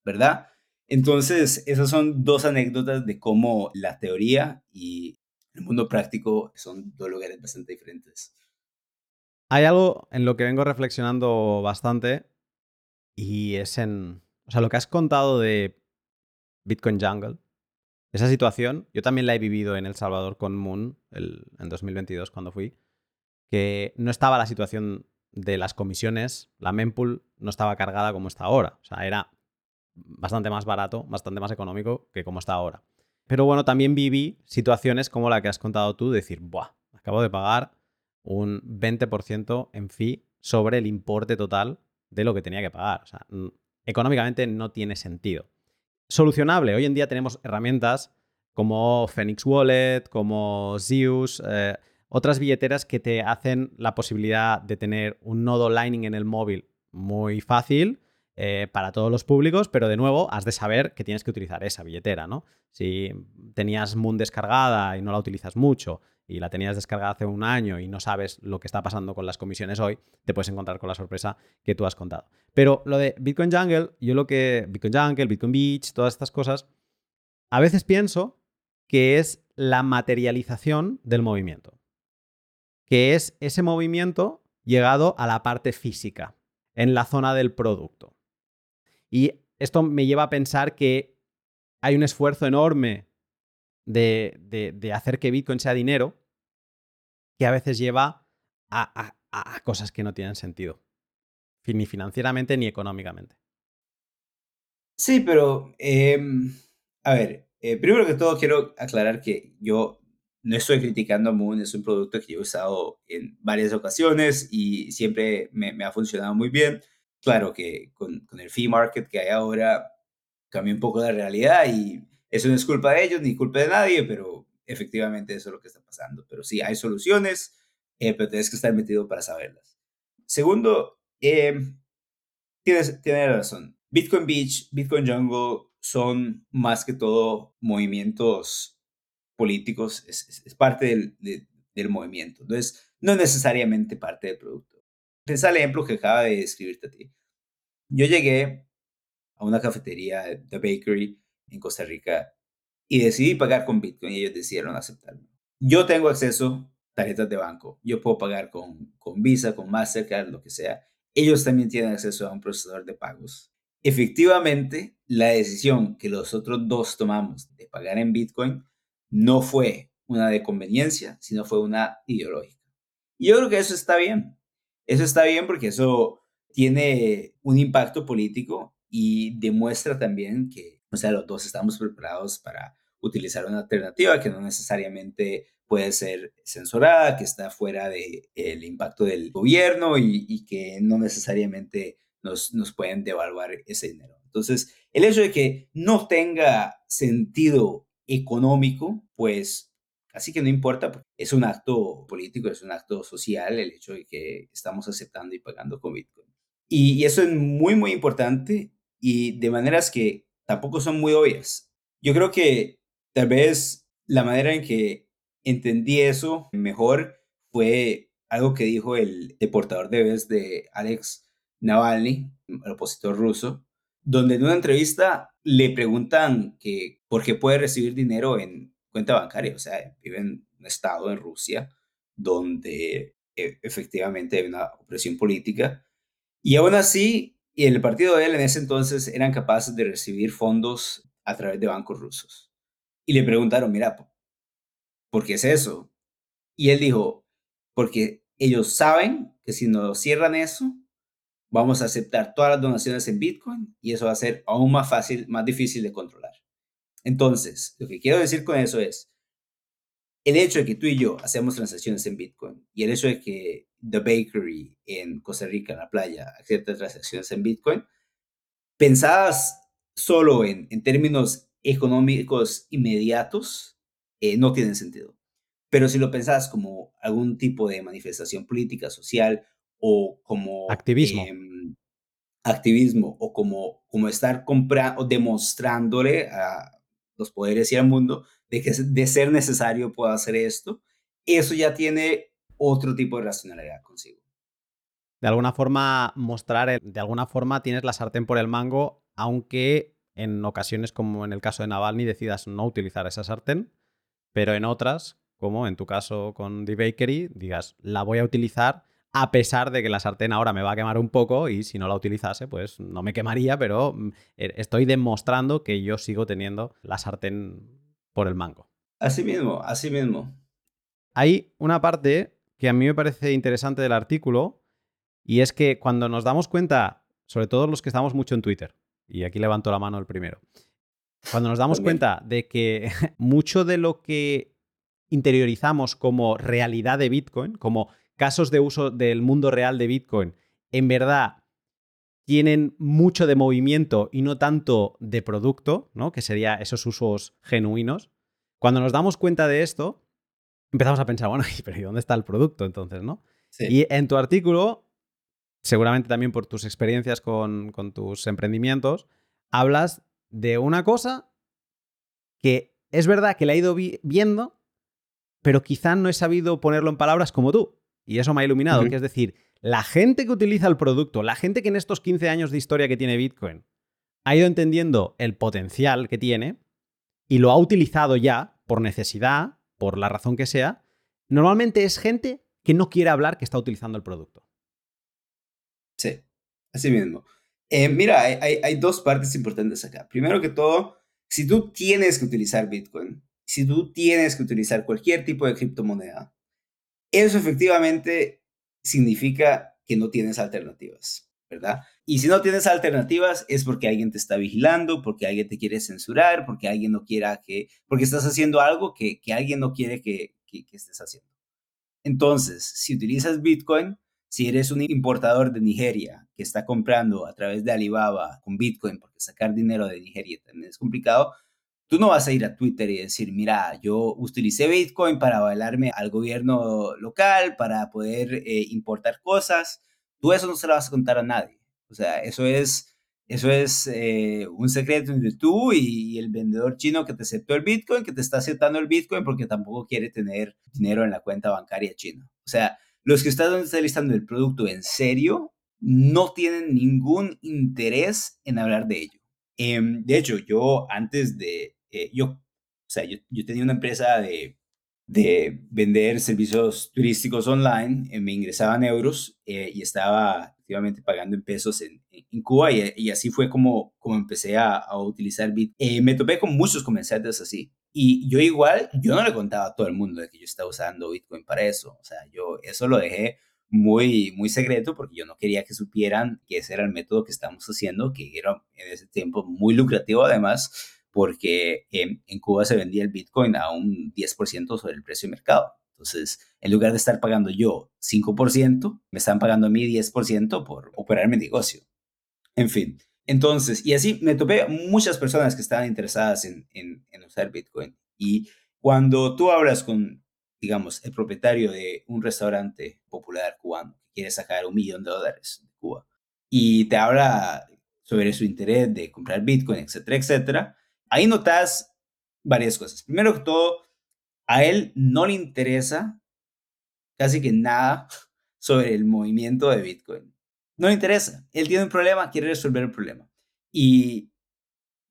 ¿verdad? Entonces, esas son dos anécdotas de cómo la teoría y el mundo práctico son dos lugares bastante diferentes. Hay algo en lo que vengo reflexionando bastante y es en, o sea, lo que has contado de Bitcoin Jungle, esa situación, yo también la he vivido en El Salvador con Moon en 2022 cuando fui, que no estaba la situación de las comisiones, la mempool no estaba cargada como está ahora, o sea, era bastante más barato, bastante más económico que como está ahora. Pero bueno, también viví situaciones como la que has contado tú, decir, Buah, acabo de pagar un 20% en fee sobre el importe total de lo que tenía que pagar. O sea, económicamente no tiene sentido. Solucionable. Hoy en día tenemos herramientas como Phoenix Wallet, como Zeus, eh, otras billeteras que te hacen la posibilidad de tener un nodo Lightning en el móvil muy fácil eh, para todos los públicos, pero de nuevo has de saber que tienes que utilizar esa billetera, ¿no? Si tenías Moon descargada y no la utilizas mucho y la tenías descargada hace un año y no sabes lo que está pasando con las comisiones hoy, te puedes encontrar con la sorpresa que tú has contado. Pero lo de Bitcoin Jungle, yo lo que. Bitcoin Jungle, Bitcoin Beach, todas estas cosas, a veces pienso que es la materialización del movimiento. Que es ese movimiento llegado a la parte física, en la zona del producto. Y esto me lleva a pensar que hay un esfuerzo enorme de, hacer que Bitcoin sea dinero que a veces lleva a, cosas que no tienen sentido, ni financieramente ni económicamente. Sí, pero, em, a ver, eh, primero que todo quiero aclarar que yo no estoy criticando a Moon, es un producto que yo he usado en varias ocasiones y siempre me, ha funcionado muy bien. Claro que con, el fee market que hay ahora cambia un poco la realidad y eso no es culpa de ellos ni culpa de nadie, pero efectivamente eso es lo que está pasando. Pero sí, hay soluciones, eh, pero tienes que estar metido para saberlas. Segundo, eh, tienes, tienes razón. Bitcoin Beach, Bitcoin Jungle son más que todo movimientos políticos, es, es, parte del, del movimiento. No necesariamente parte del producto. Piensa el ejemplo que acaba de escribirte a ti. Yo llegué a una cafetería, The Bakery, en Costa Rica y decidí pagar con Bitcoin y ellos decidieron aceptarlo. Yo tengo acceso a tarjetas de banco. Yo puedo pagar con, con Visa, con Mastercard, lo que sea. Ellos también tienen acceso a un procesador de pagos. Efectivamente, la decisión que los otros dos tomamos de pagar en Bitcoin no fue una de conveniencia, sino fue una ideológica. Y yo creo que eso está bien. Eso está bien porque eso tiene un impacto político y demuestra también que, o sea, los dos estamos preparados para utilizar una alternativa que no necesariamente puede ser censurada, que está fuera del el impacto del gobierno y, que no necesariamente nos, nos pueden devaluar ese dinero. Entonces, el hecho de que no tenga sentido económico, pues casi que no importa, es un acto político, es un acto social el hecho de que estamos aceptando y pagando con Bitcoin. Y, y eso es muy, muy importante y de maneras que tampoco son muy obvias. Yo creo que tal vez la manera en que entendí eso mejor fue algo que dijo el deportador de vez de Alex Navalny, el opositor ruso, donde en una entrevista le preguntan que por qué puede recibir dinero en cuenta bancaria, o sea, vive en un estado en Rusia donde e, efectivamente hay una opresión política y aún así el partido de él en ese entonces eran capaces de recibir fondos a través de bancos rusos. Y le preguntaron, mira, ¿por qué es eso? Y él dijo, porque ellos saben que si nos cierran eso, vamos a aceptar todas las donaciones en Bitcoin y eso va a ser aún más fácil, más difícil de controlar. Entonces, lo que quiero decir con eso es, el hecho de que tú y yo hacemos transacciones en Bitcoin y el hecho de que The Bakery en Costa Rica, en la playa, acepta transacciones en Bitcoin, pensadas solo en, en términos económicos inmediatos, eh, no tienen sentido. Pero si lo pensás como algún tipo de manifestación política, social o como... Activismo. Em, activismo o como, como estar comprando o demostrándole a los poderes y al mundo de que de ser necesario puedo hacer esto, eso ya tiene otro tipo de racionalidad consigo. De alguna forma, mostrar, de alguna forma tienes la sartén por el mango, aunque en ocasiones, como en el caso de Navalny, decidas no utilizar esa sartén, pero en otras, como en tu caso con The Bakery, digas, la voy a utilizar a pesar de que la sartén ahora me va a quemar un poco y si no la utilizase, pues no me quemaría, pero mm, e, estoy demostrando que yo sigo teniendo la sartén por el mango. Así mismo, así mismo. Hay una parte que a mí me parece interesante del artículo y es que cuando nos damos cuenta, sobre todo los que estamos mucho en Twitter, y aquí levanto la mano el primero, cuando nos damos cuenta de que *laughs* mucho de lo que interiorizamos como realidad de Bitcoin, como casos de uso del mundo real de Bitcoin, en verdad tienen mucho de movimiento y no tanto de producto, ¿no? Que sería esos usos genuinos. Cuando nos damos cuenta de esto, empezamos a pensar, bueno, *laughs* pero ¿y dónde está el producto entonces, no? Y en tu artículo, seguramente también por tus experiencias con, con tus emprendimientos, hablas de una cosa que es verdad que la he ido viendo, pero quizá no he sabido ponerlo en palabras como tú. Y eso me ha iluminado, que es decir, la gente que utiliza el producto, la gente que en estos 15 años de historia que tiene Bitcoin ha ido entendiendo el potencial que tiene y lo ha utilizado ya por necesidad, por la razón que sea, normalmente es gente que no quiere hablar que está utilizando el producto. Sí, así mismo. Eh, mira, hay, dos partes importantes acá. Primero que todo, si tú tienes que utilizar Bitcoin, si tú tienes que utilizar cualquier tipo de criptomoneda, eso efectivamente significa que no tienes alternativas, ¿verdad? Y si no tienes alternativas es porque alguien te está vigilando, porque alguien te quiere censurar, porque alguien no quiera que, porque estás haciendo algo que, que alguien no quiere que, que, que estés haciendo. Entonces, si utilizas Bitcoin, si eres un importador de Nigeria que está comprando a través de Alibaba con Bitcoin, porque sacar dinero de Nigeria también es complicado, tú no vas a ir a Twitter y decir, mira, yo utilicé Bitcoin para bailarme al gobierno local, para poder eh, importar cosas. Tú eso no se lo vas a contar a nadie. O sea, eso es, eso es eh, un secreto entre tú y, el vendedor chino que te aceptó el Bitcoin, que te está aceptando el Bitcoin porque tampoco quiere tener dinero en la cuenta bancaria china. O sea, los que están utilizando el producto en serio no tienen ningún interés en hablar de ello. Em, de hecho, yo antes de, eh, yo, o sea, yo, yo, tenía una empresa de, de vender servicios turísticos online, eh, me ingresaban euros eh, y estaba activamente pagando en pesos en, en Cuba y, y, así fue como, como empecé a, a utilizar Bit. me topé con muchos comerciantes así y yo igual, yo no le contaba a todo el mundo de que yo estaba usando Bitcoin para eso. O sea, yo eso lo dejé muy, muy secreto porque yo no quería que supieran que ese era el método que estamos haciendo, que era en ese tiempo muy lucrativo además, porque en, en Cuba se vendía el Bitcoin a un 10% sobre el precio de mercado. Entonces, en lugar de estar pagando yo 5%, me están pagando a mí 10% por operar mi negocio. En fin, entonces, y así me topé muchas personas que estaban interesadas en, en, usar Bitcoin. Y cuando tú hablas con, digamos, el propietario de un restaurante popular cubano que quiere sacar un millón de dólares de Cuba y te habla sobre su interés de comprar Bitcoin, etcétera, etcétera, ahí notas varias cosas. Primero que todo, a él no le interesa casi que nada *laughs* sobre el movimiento de Bitcoin. No le interesa. Él tiene un problema, quiere resolver el problema. Y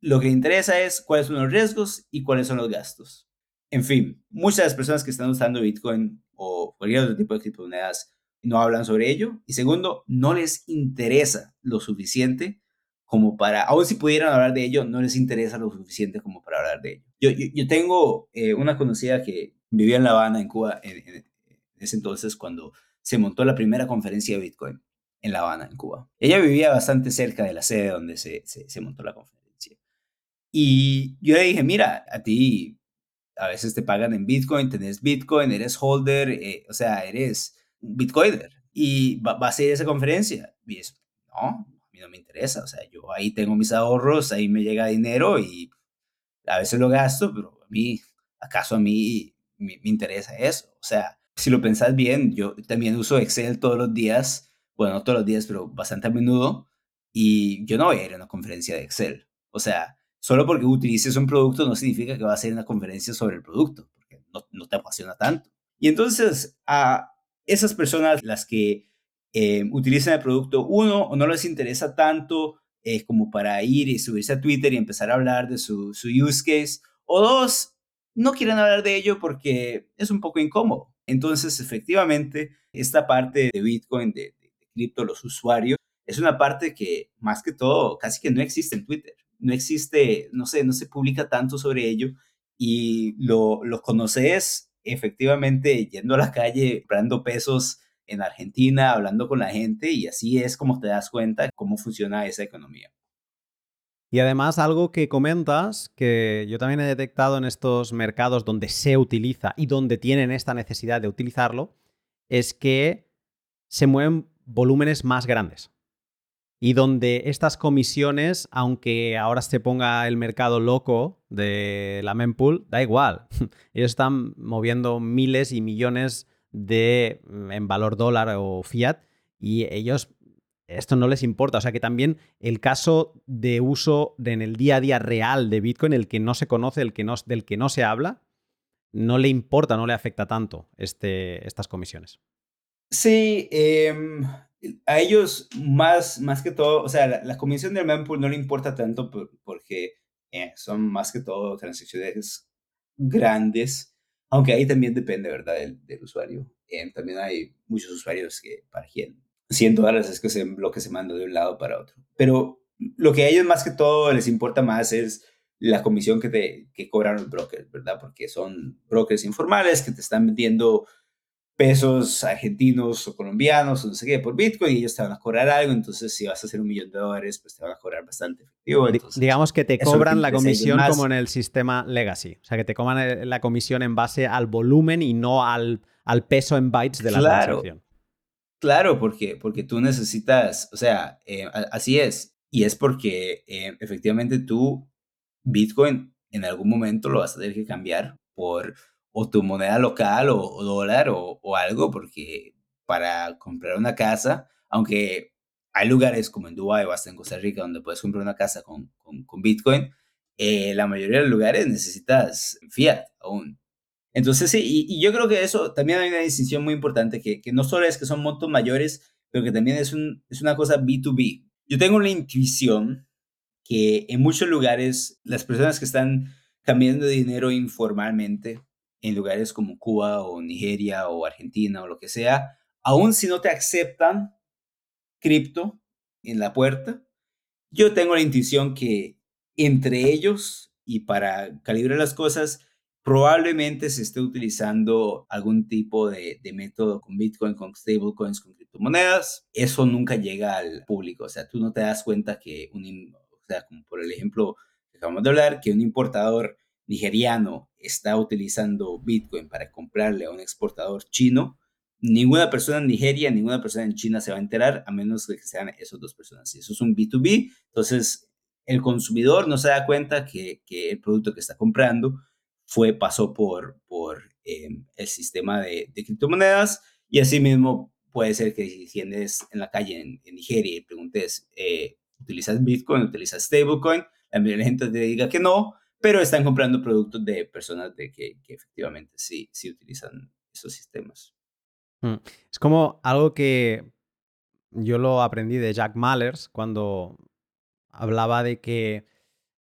lo que le interesa es cuáles son los riesgos y cuáles son los gastos. En fin, muchas de las personas que están usando Bitcoin o cualquier otro tipo de criptomonedas no hablan sobre ello. Y segundo, no les interesa lo suficiente como para, aun si pudieran hablar de ello, no les interesa lo suficiente como para hablar de ello. Yo, yo, tengo eh, una conocida que vivía en La Habana, en Cuba, en, ese entonces, cuando se montó la primera conferencia de Bitcoin en La Habana, en Cuba. Ella vivía bastante cerca de la sede donde se, se, montó la conferencia. Y yo le dije, mira, a ti a veces te pagan en Bitcoin, tenés Bitcoin, eres holder, eh, o sea, eres un Bitcoiner y va, a ser esa conferencia. Y eso, no, no me interesa, o sea, yo ahí tengo mis ahorros, ahí me llega dinero y a veces lo gasto, pero a mí, ¿acaso a mí me, me interesa eso? O sea, si lo pensás bien, yo también uso Excel todos los días bueno, no todos los días, pero bastante a menudo, y yo no voy a ir a una conferencia de Excel. O sea, solo porque utilices un producto no significa que vas a ir a una conferencia sobre el producto, porque no, no te apasiona tanto. Y entonces, a esas personas, las que eh, utilizan el producto, uno, o no les interesa tanto eh, como para ir y subirse a Twitter y empezar a hablar de su, su use case, o dos, no quieren hablar de ello porque es un poco incómodo. Entonces, efectivamente, esta parte de Bitcoin, de, cripto, los usuarios, es una parte que más que todo casi que no existe en Twitter. No existe, no sé, no se publica tanto sobre ello y lo, lo conoces efectivamente yendo a la calle, comprando pesos en Argentina, hablando con la gente y así es como te das cuenta cómo funciona esa economía. Y además algo que comentas, que yo también he detectado en estos mercados donde se utiliza y donde tienen esta necesidad de utilizarlo, es que se mueven volúmenes más grandes. Y donde estas comisiones, aunque ahora se ponga el mercado loco de la mempool, da igual. *laughs* Ellos están moviendo miles y millones de mm, en valor dólar o fiat y ellos esto no les importa. O sea que también el caso de uso en el día a día real de Bitcoin, el que no se conoce, el que no, del que no se habla, no le importa, no le afecta tanto este, estas comisiones. Sí, em, a ellos más, más que todo, o sea, la, comisión del mempool no le importa tanto porque eh, son más que todo transacciones grandes, aunque ahí también depende, ¿verdad?, del, del usuario. Em, también hay muchos usuarios que para quien 100 dólares es que se, lo que se manda de un lado para otro. Pero lo que a ellos más que todo les importa más es la comisión que, te, que cobran los brokers, ¿verdad? Porque son brokers informales que te están vendiendo pesos argentinos o colombianos o no sé qué por Bitcoin y ellos te van a cobrar algo, entonces si vas a hacer un millón de dólares, pues te van a cobrar bastante efectivo. Digamos que te cobran la comisión como en el sistema legacy, o sea que te cobran la comisión en base al volumen y no al, al peso en bytes de la claro. transacción. Claro, porque, porque tú necesitas, o sea, eh, así es. Y es porque eh, efectivamente tú, Bitcoin, en algún momento lo vas a tener que cambiar por o tu moneda local o, dólar o, o, algo, porque para comprar una casa, aunque hay lugares como en Dubái o hasta en Costa Rica donde puedes comprar una casa con, con, con Bitcoin, eh, la mayoría de los lugares necesitas fiat aún. Entonces, sí, y, yo creo que eso también hay una distinción muy importante, que, que no solo es que son montos mayores, pero que también es, un, es una cosa B2B. Yo tengo una intuición que en muchos lugares las personas que están cambiando dinero informalmente, en lugares como Cuba o Nigeria o Argentina o lo que sea, aun si no te aceptan cripto en la puerta, yo tengo la intuición que entre ellos y para calibrar las cosas, probablemente se esté utilizando algún tipo de, método con Bitcoin, con stablecoins, con criptomonedas. Eso nunca llega al público. O sea, tú no te das cuenta que un, o sea, como por el ejemplo que acabamos de hablar, que un importador nigeriano está utilizando Bitcoin para comprarle a un exportador chino, ninguna persona en Nigeria, ninguna persona en China se va a enterar a menos que sean esas dos personas. Si eso es un B2B, entonces el consumidor no se da cuenta que, el producto que está comprando fue, pasó por, em, el sistema de, criptomonedas y asimismo puede ser que si tienes en la calle en, Nigeria y preguntes, eh, ¿utilizas Bitcoin? ¿Utilizas stablecoin? La mayoría de la gente te diga que no, pero están comprando productos de personas de que, efectivamente sí, sí utilizan esos sistemas. Mm. Es como algo que yo lo aprendí de Jack Mallers cuando hablaba de que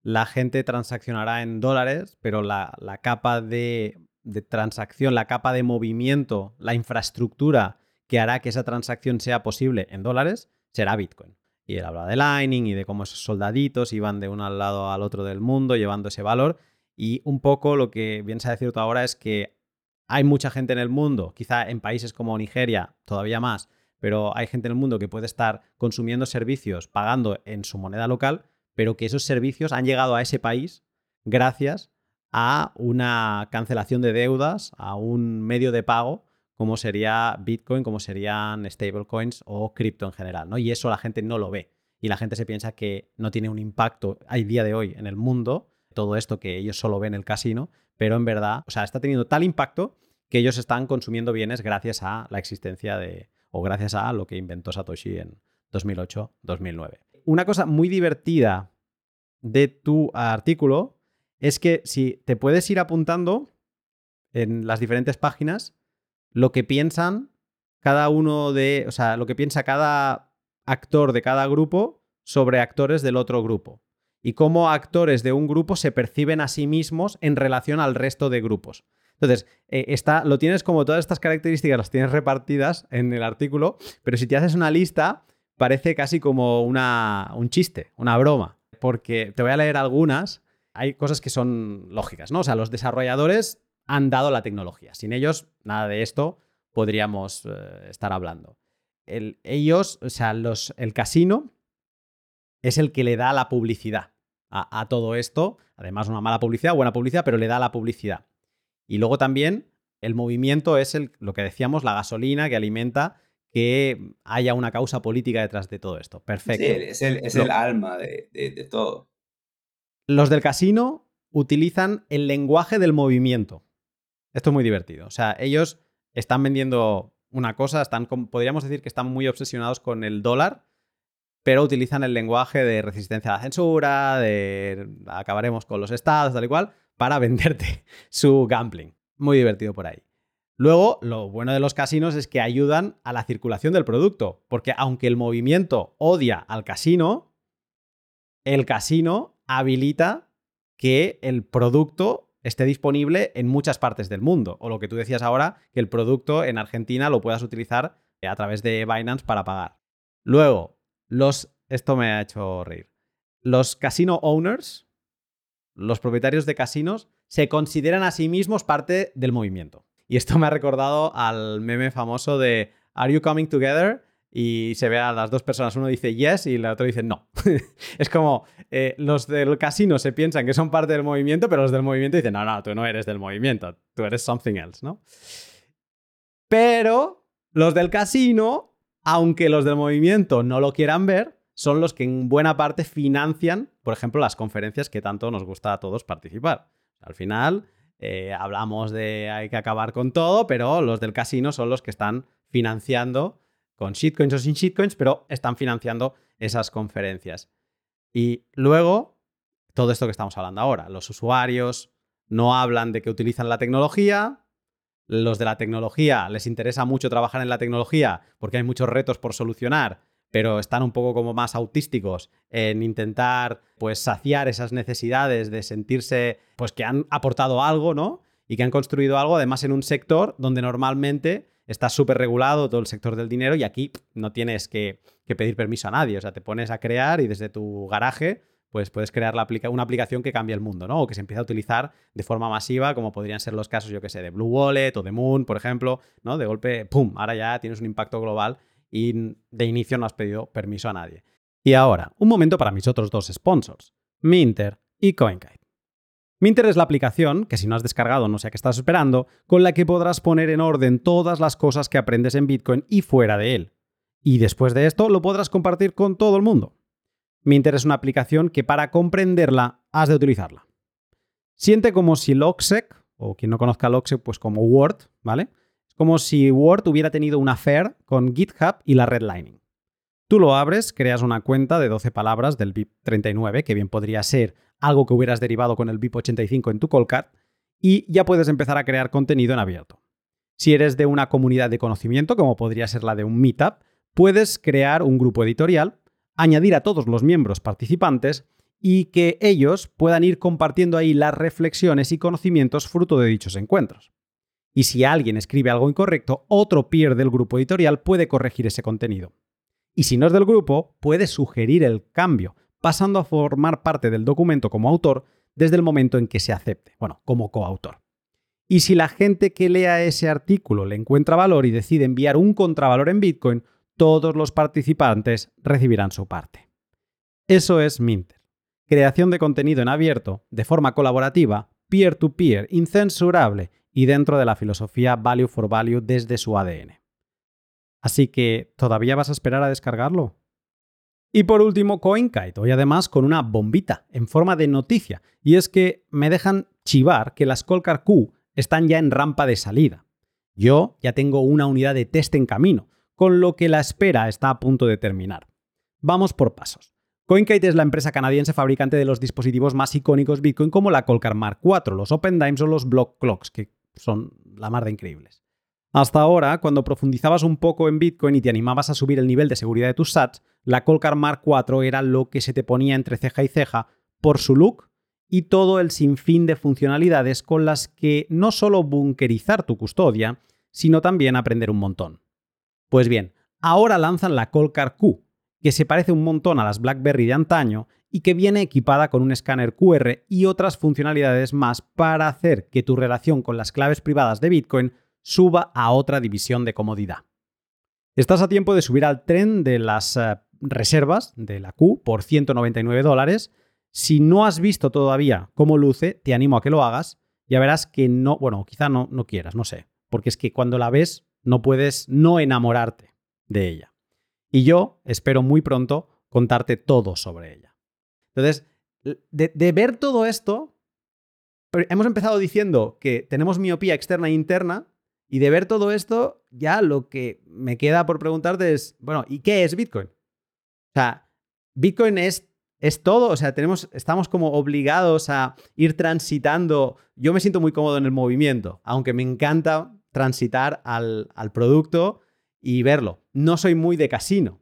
la gente transaccionará en dólares, pero la, capa de, transacción, la capa de movimiento, la infraestructura que hará que esa transacción sea posible en dólares, será Bitcoin. Y él habla de Lightning y de cómo esos soldaditos iban de al lado al otro del mundo llevando ese valor. Y un poco lo que bien se ha decir ahora es que hay mucha gente en el mundo, quizá en países como Nigeria todavía más, pero hay gente en el mundo que puede estar consumiendo servicios pagando en su moneda local pero que esos servicios han llegado a ese país gracias a una cancelación de deudas, a un medio de pago como sería Bitcoin, como serían stablecoins o cripto en general, ¿no? Y eso la gente no lo ve. Y la gente se piensa que no tiene un impacto a día de hoy en el mundo, todo esto que ellos solo ven en el casino, pero en verdad, o sea, está teniendo tal impacto que ellos están consumiendo bienes gracias a la existencia de, o gracias a lo que inventó Satoshi en 2008-2009 una cosa muy divertida de tu artículo es que si te puedes ir apuntando en las diferentes páginas lo que piensan cada uno de, o sea, lo que piensa cada actor de cada grupo sobre actores del otro grupo y cómo actores de un grupo se perciben a sí mismos en relación al resto de grupos. Entonces, eh, está, lo tienes como todas estas características, las tienes repartidas en el artículo, pero si te haces una lista, parece casi como una, un chiste, una broma, porque te voy a leer algunas. Hay cosas que son lógicas, ¿no? O sea, los desarrolladores han dado la tecnología. Sin ellos, nada de esto podríamos eh, estar hablando. ellos, o sea, los, el casino es el que le da la publicidad a, a, todo esto. Además, una mala publicidad, buena publicidad, pero le da la publicidad. Y luego también el movimiento es el, lo que decíamos, la gasolina que alimenta que haya una causa política detrás de todo esto. Perfecto. es el, es el alma de, de, todo. Los del casino utilizan el lenguaje del movimiento. Esto es muy divertido. O sea, ellos están vendiendo una cosa, están, podríamos decir que están muy obsesionados con el dólar, pero utilizan el lenguaje de resistencia a la censura, de acabaremos con los estados, tal y cual, para *laughs* venderte su gambling. Muy divertido por ahí. Luego, lo bueno de los casinos es que ayudan a la circulación del producto, porque aunque el movimiento odia al casino, el casino habilita que el producto esté disponible en muchas partes del mundo. O lo que tú decías ahora, que el producto en Argentina lo puedas utilizar a través de Binance para pagar. Luego, los... Esto me ha hecho reír. Los casino owners, los propietarios de casinos, se consideran a sí mismos parte del movimiento. Y esto me ha recordado al meme famoso de Are you coming together? Y se ve a las dos personas, uno dice yes y el otro dice no. *laughs* es como eh, los del casino se piensan que son parte del movimiento, pero los del movimiento dicen no, no, tú no eres del movimiento, tú eres something else, ¿no? Pero los del casino, aunque los del movimiento no lo quieran ver, son los que en buena parte financian, por ejemplo, las conferencias que tanto nos gusta a todos participar. Al final, eh, hablamos de hay que acabar con todo, pero los del casino son los que están financiando con shitcoins o sin shitcoins, pero están financiando esas conferencias. Y luego, todo esto que estamos hablando ahora, los usuarios no hablan de que utilizan la tecnología, los de la tecnología les interesa mucho trabajar en la tecnología porque hay muchos retos por solucionar pero están un poco como más autísticos en intentar pues saciar esas necesidades de sentirse pues que han aportado algo, ¿no? Y que han construido algo además en un sector donde normalmente está súper regulado todo el sector del dinero y aquí no tienes que, pedir permiso a nadie, o sea, te pones a crear y desde tu garaje pues puedes crear una aplicación que cambie el mundo, ¿no? O que se empiece a utilizar de forma masiva, como podrían ser los casos, yo que sé, de Blue Wallet o de Moon, por ejemplo, ¿no? De golpe, ¡pum! Ahora ya tienes un impacto global y de inicio no has pedido permiso a nadie. Y ahora, un momento para mis otros dos sponsors, Minter y CoinKite. Minter es la aplicación, que si no has descargado no sé a qué estás esperando, con la que podrás poner en orden todas las cosas que aprendes en Bitcoin y fuera de él. Y después de esto lo podrás compartir con todo el mundo. Minter es una aplicación que para comprenderla has de utilizarla. Siente como si Logsec, o quien no conozca Logsec, pues como Word, ¿vale? como si Word hubiera tenido una affair con GitHub y la redlining. Tú lo abres, creas una cuenta de 12 palabras del BIP 39, que bien podría ser algo que hubieras derivado con el BIP 85 en tu Colcat, y ya puedes empezar a crear contenido en abierto. Si eres de una comunidad de conocimiento, como podría ser la de un Meetup, puedes crear un grupo editorial, añadir a todos los miembros participantes y que ellos puedan ir compartiendo ahí las reflexiones y conocimientos fruto de dichos encuentros. Y si alguien escribe algo incorrecto, otro peer del grupo editorial puede corregir ese contenido. Y si no es del grupo, puede sugerir el cambio, pasando a formar parte del documento como autor desde el momento en que se acepte, bueno, como coautor. Y si la gente que lea ese artículo le encuentra valor y decide enviar un contravalor en Bitcoin, todos los participantes recibirán su parte. Eso es Minter. Creación de contenido en abierto, de forma colaborativa, peer-to-peer, incensurable y dentro de la filosofía Value for Value desde su ADN. Así que, ¿todavía vas a esperar a descargarlo? Y por último, CoinKite, hoy además con una bombita en forma de noticia, y es que me dejan chivar que las Colcar Q están ya en rampa de salida. Yo ya tengo una unidad de test en camino, con lo que la espera está a punto de terminar. Vamos por pasos. CoinKite es la empresa canadiense fabricante de los dispositivos más icónicos Bitcoin como la Colcar Mark IV, los Open Dimes o los Block Clocks, que son la mar de increíbles. Hasta ahora, cuando profundizabas un poco en Bitcoin y te animabas a subir el nivel de seguridad de tus sats, la Colcar Mark IV era lo que se te ponía entre ceja y ceja por su look y todo el sinfín de funcionalidades con las que no solo bunkerizar tu custodia, sino también aprender un montón. Pues bien, ahora lanzan la Colcar Q, que se parece un montón a las BlackBerry de antaño y que viene equipada con un escáner QR y otras funcionalidades más para hacer que tu relación con las claves privadas de Bitcoin suba a otra división de comodidad. Estás a tiempo de subir al tren de las eh, reservas de la Q por 199 dólares. Si no has visto todavía cómo luce, te animo a que lo hagas. Ya verás que no, bueno, quizá no, no quieras, no sé. Porque es que cuando la ves no puedes no enamorarte de ella. Y yo espero muy pronto contarte todo sobre ella. Entonces, de, de ver todo esto, hemos empezado diciendo que tenemos miopía externa e interna y de ver todo esto, ya lo que me queda por preguntarte es, bueno, ¿y qué es Bitcoin? O sea, Bitcoin es, es todo, o sea, tenemos, estamos como obligados a ir transitando. Yo me siento muy cómodo en el movimiento, aunque me encanta transitar al, al producto y verlo. No soy muy de casino,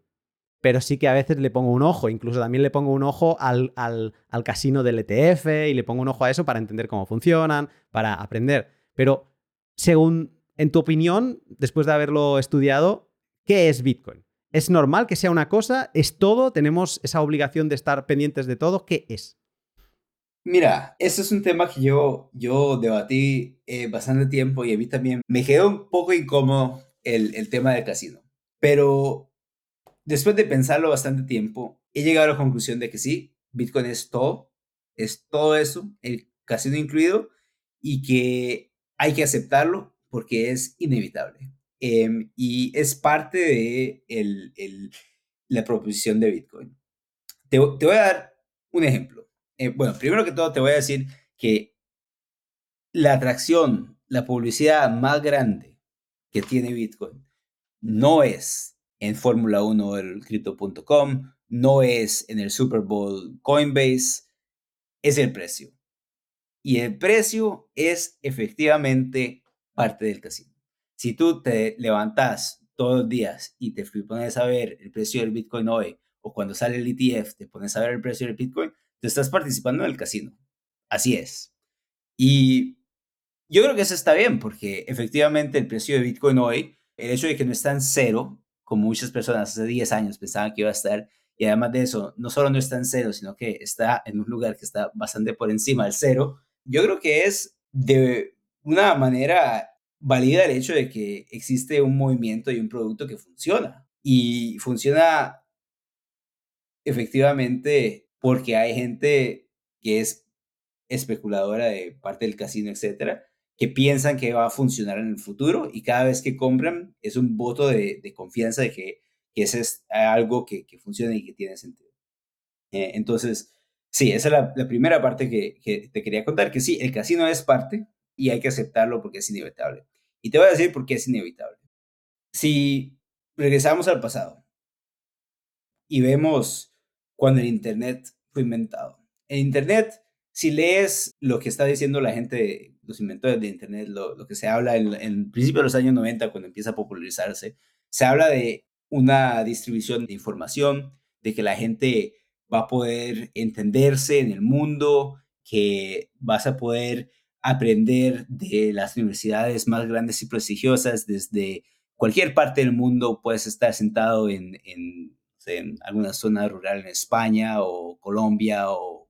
pero sí que a veces le pongo un ojo, incluso también le pongo un ojo al, al, al, casino del ETF y le pongo un ojo a eso para entender cómo funcionan, para aprender. Pero según en tu opinión, después de haberlo estudiado, ¿qué es Bitcoin? ¿Es normal que sea una cosa? ¿Es todo? ¿Tenemos esa obligación de estar pendientes de todo? ¿Qué es? Mira, eso es un tema que yo, yo debatí eh, bastante tiempo y a mí también me quedó un poco incómodo el, el tema del casino. Pero después de pensarlo bastante tiempo, he llegado a la conclusión de que sí, Bitcoin es todo, es todo eso, el casino incluido, y que hay que aceptarlo porque es inevitable. Em, y es parte de el, el, la proposición de Bitcoin. Te, te voy a dar un ejemplo. Eh, bueno, primero que todo te voy a decir que la atracción, la publicidad más grande que tiene Bitcoin no es en Fórmula 1 el crypto.com, no es en el Super Bowl Coinbase, es el precio. Y el precio es efectivamente parte del casino. Si tú te levantas todos los días y te pones a ver el precio del Bitcoin hoy, o cuando sale el ETF te pones a ver el precio del Bitcoin, te estás participando en el casino. Así es. Y yo creo que eso está bien, porque efectivamente el precio de Bitcoin hoy, el hecho de que no está en cero, como muchas personas hace 10 años pensaban que iba a estar, y además de eso, no solo no está en cero, sino que está en un lugar que está bastante por encima del cero, yo creo que es de una manera valida el hecho de que existe un movimiento y un producto que funciona. Y funciona efectivamente porque hay gente que es especuladora de parte del casino, etcétera, que piensan que va a funcionar en el futuro y cada vez que compran es un voto de, confianza de que, ese es algo que, que, funciona y que tiene sentido. Eh, entonces, sí, esa es la, primera parte que, te quería contar, que sí, el casino es parte, y hay que aceptarlo porque es inevitable. Y te voy a decir por qué es inevitable. Si regresamos al pasado y vemos cuando el Internet fue inventado. En Internet, si lees lo que está diciendo la gente, los inventores de Internet, lo, lo que se habla en, en principio de los años 90, cuando empieza a popularizarse, se habla de una distribución de información, de que la gente va a poder entenderse en el mundo, que vas a poder aprender de las universidades más grandes y prestigiosas desde cualquier parte del mundo. Puedes estar sentado en, en, alguna zona rural en España o Colombia o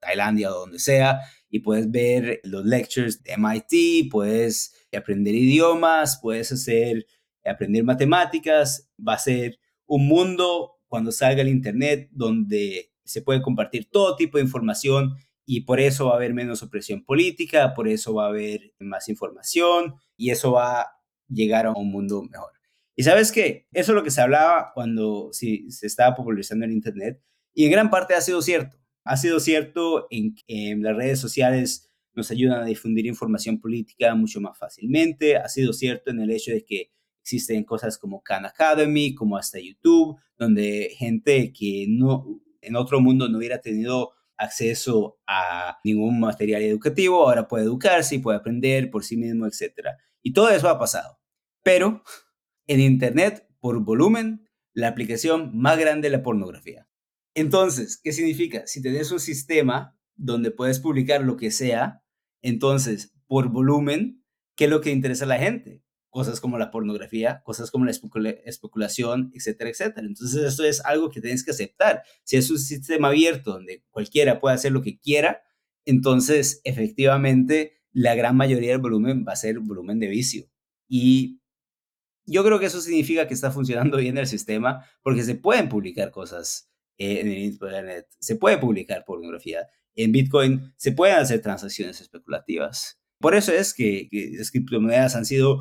Tailandia o donde sea y puedes ver los lectures de MIT, puedes aprender idiomas, puedes hacer, aprender matemáticas. Va a ser un mundo cuando salga el Internet donde se puede compartir todo tipo de información y por eso va a haber menos opresión política, por eso va a haber más información y eso va a llegar a un mundo mejor. Y sabes qué, eso es lo que se hablaba cuando se estaba popularizando el Internet y en gran parte ha sido cierto. Ha sido cierto en que las redes sociales nos ayudan a difundir información política mucho más fácilmente. Ha sido cierto en el hecho de que existen cosas como Khan Academy, como hasta YouTube, donde gente que no en otro mundo no hubiera tenido acceso a ningún material educativo, ahora puede educarse y puede aprender por sí mismo, etc. Y todo eso ha pasado. Pero en Internet, por volumen, la aplicación más grande es la pornografía. Entonces, ¿qué significa? Si tenés un sistema donde puedes publicar lo que sea, entonces, por volumen, ¿qué es lo que interesa a la gente? Cosas como la pornografía, cosas como la especulación, etcétera, etcétera. Entonces, esto es algo que tienes que aceptar. Si es un sistema abierto donde cualquiera puede hacer lo que quiera, entonces, efectivamente, la gran mayoría del volumen va a ser volumen de vicio. Y yo creo que eso significa que está funcionando bien el sistema porque se pueden publicar cosas en el Internet, se puede publicar pornografía. En Bitcoin se pueden hacer transacciones especulativas. Por eso es que, las criptomonedas han sido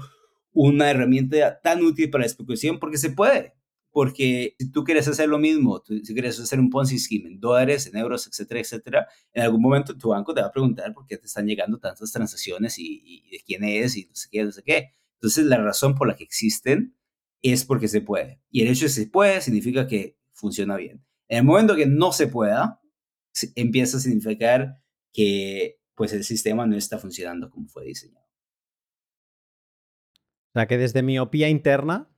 una herramienta tan útil para la especulación porque se puede. Porque si tú quieres hacer lo mismo, si quieres hacer un Ponzi scheme en dólares, en euros, etcétera, etcétera, en algún momento tu banco te va a preguntar por qué te están llegando tantas transacciones y, y de quién es y no sé qué, no sé qué. Entonces, la razón por la que existen es porque se puede. Y el hecho de que se puede significa que funciona bien. En el momento que no se pueda, empieza a significar que pues el sistema no está funcionando como fue diseñado. Sea que desde miopía interna,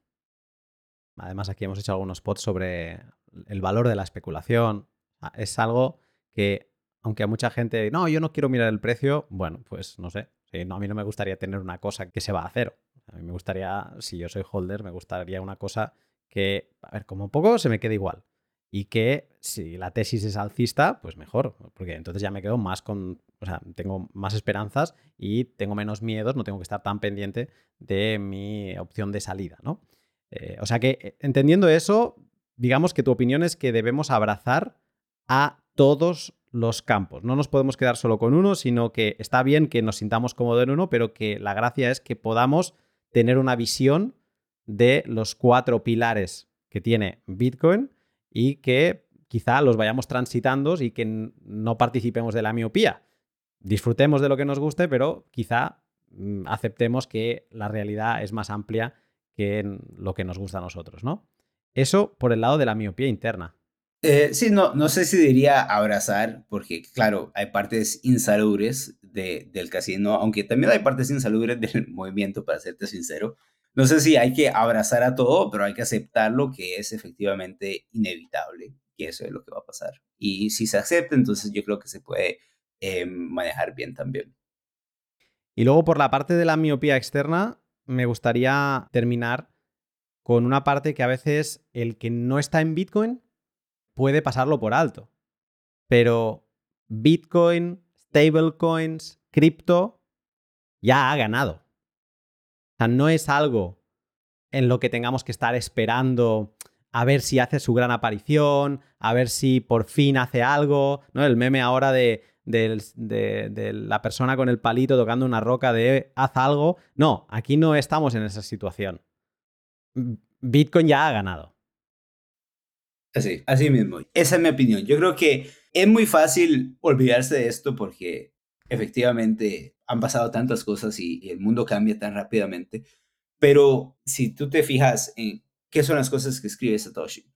además aquí hemos hecho algunos pods sobre el valor de la especulación, es algo que, aunque a mucha gente, no, yo no quiero mirar el precio, bueno, pues no sé, no, a mí no me gustaría tener una cosa que se va a cero. A mí me gustaría, si yo soy holder, me gustaría una cosa que, a ver, como poco se me quede igual. Y que si la tesis es alcista, pues mejor, porque entonces ya me quedo más con, o sea, tengo más esperanzas y tengo menos miedos, no tengo que estar tan pendiente de mi opción de salida, ¿no? Eh, o sea que, eh, entendiendo eso, digamos que tu opinión es que debemos abrazar a todos los campos. No nos podemos quedar solo con uno, sino que está bien que nos sintamos cómodos en uno, pero que la gracia es que podamos tener una visión de los cuatro pilares que tiene Bitcoin y que quizá los vayamos transitando y que no participemos de la miopía. Disfrutemos de lo que nos guste, pero quizá mm, aceptemos que la realidad es más amplia que lo que nos gusta a nosotros, ¿no? Eso por el lado de la miopía interna. Eh, sí, no, no sé si diría abrazar, porque claro, hay partes insalubres del casino, aunque también hay partes insalubres *laughs* del movimiento, para serte sincero. No sé si hay que abrazar a todo, pero hay que aceptar lo que es efectivamente inevitable, que eso es lo que va a pasar. Y si se acepta, entonces yo creo que se puede eh, manejar bien también. Y luego por la parte de la miopía externa, me gustaría terminar con una parte que a veces el que no está en Bitcoin puede pasarlo por alto. Pero Bitcoin, stablecoins, cripto, ya ha ganado. O sea, no es algo en lo que tengamos que estar esperando a ver si hace su gran aparición, a ver si por fin hace algo, ¿no? El meme ahora de, de, la persona con el palito tocando una roca de haz algo. No, aquí no estamos en esa situación. Bitcoin ya ha ganado. Así, así mismo. Esa es mi opinión. Yo creo que es muy fácil olvidarse de esto porque efectivamente han pasado tantas cosas y, el mundo cambia tan rápidamente. Pero si tú te fijas en qué son las cosas que escribe Satoshi,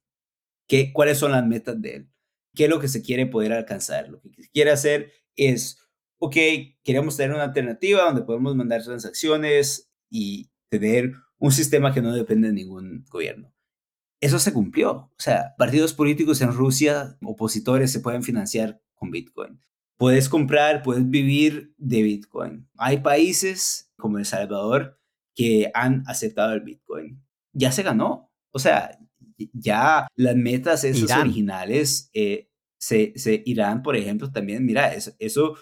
qué, cuáles son las metas de él, qué es lo que se quiere poder alcanzar, lo que quiere hacer es, ok, queremos tener una alternativa donde podemos mandar transacciones y tener un sistema que no depende de ningún gobierno eso se cumplió. O sea, partidos políticos en Rusia, opositores, se pueden financiar con Bitcoin. Puedes comprar, puedes vivir de Bitcoin. Hay países como El Salvador que han aceptado el Bitcoin. Ya se ganó. O sea, ya las metas esos originales eh, se, se Irán, por ejemplo, también, mira, eso, eso,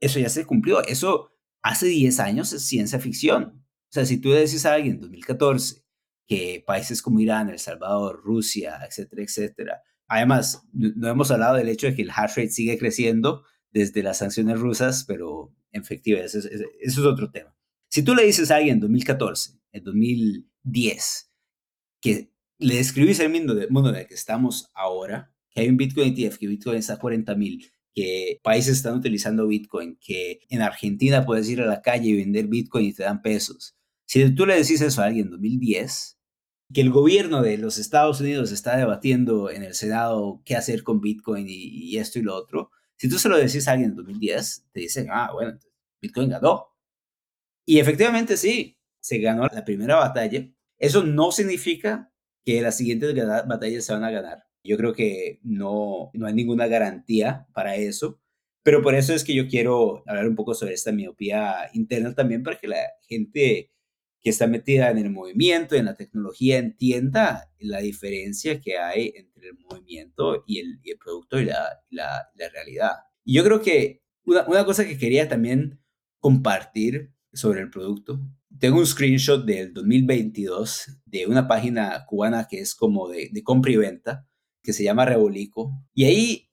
eso ya se cumplió. Eso hace 10 años es ciencia ficción. O sea, si tú decís a alguien en 2014 que países como Irán, El Salvador, Rusia, etcétera, etcétera. Además, no hemos hablado del hecho de que el hash rate sigue creciendo desde las sanciones rusas, pero en efectivo, eso es, otro tema. Si tú le dices a alguien en 2014, en 2010, que le describís el mundo, mundo en el que estamos ahora, que hay un Bitcoin ETF, que Bitcoin está a 40 mil, que países están utilizando Bitcoin, que en Argentina puedes ir a la calle y vender Bitcoin y te dan pesos. Si tú le decís eso a alguien en 2010, que el gobierno de los Estados Unidos está debatiendo en el Senado qué hacer con Bitcoin y, esto y lo otro, si tú se lo decís a alguien en 2010, te dicen, ah, bueno, Bitcoin ganó. Y efectivamente sí, se ganó la primera batalla. Eso no significa que las siguientes batallas se van a ganar. Yo creo que no, no hay ninguna garantía para eso, Pero por eso es que yo quiero hablar un poco sobre esta miopía interna también para que la gente que está metida en el movimiento, en la tecnología, entienda la diferencia que hay entre el movimiento y el, producto y la, realidad. Y yo creo que una cosa que quería también compartir sobre el producto. Tengo un screenshot del 2022 de una página cubana que es como de, de compra y venta, que se llama Revolico. Y ahí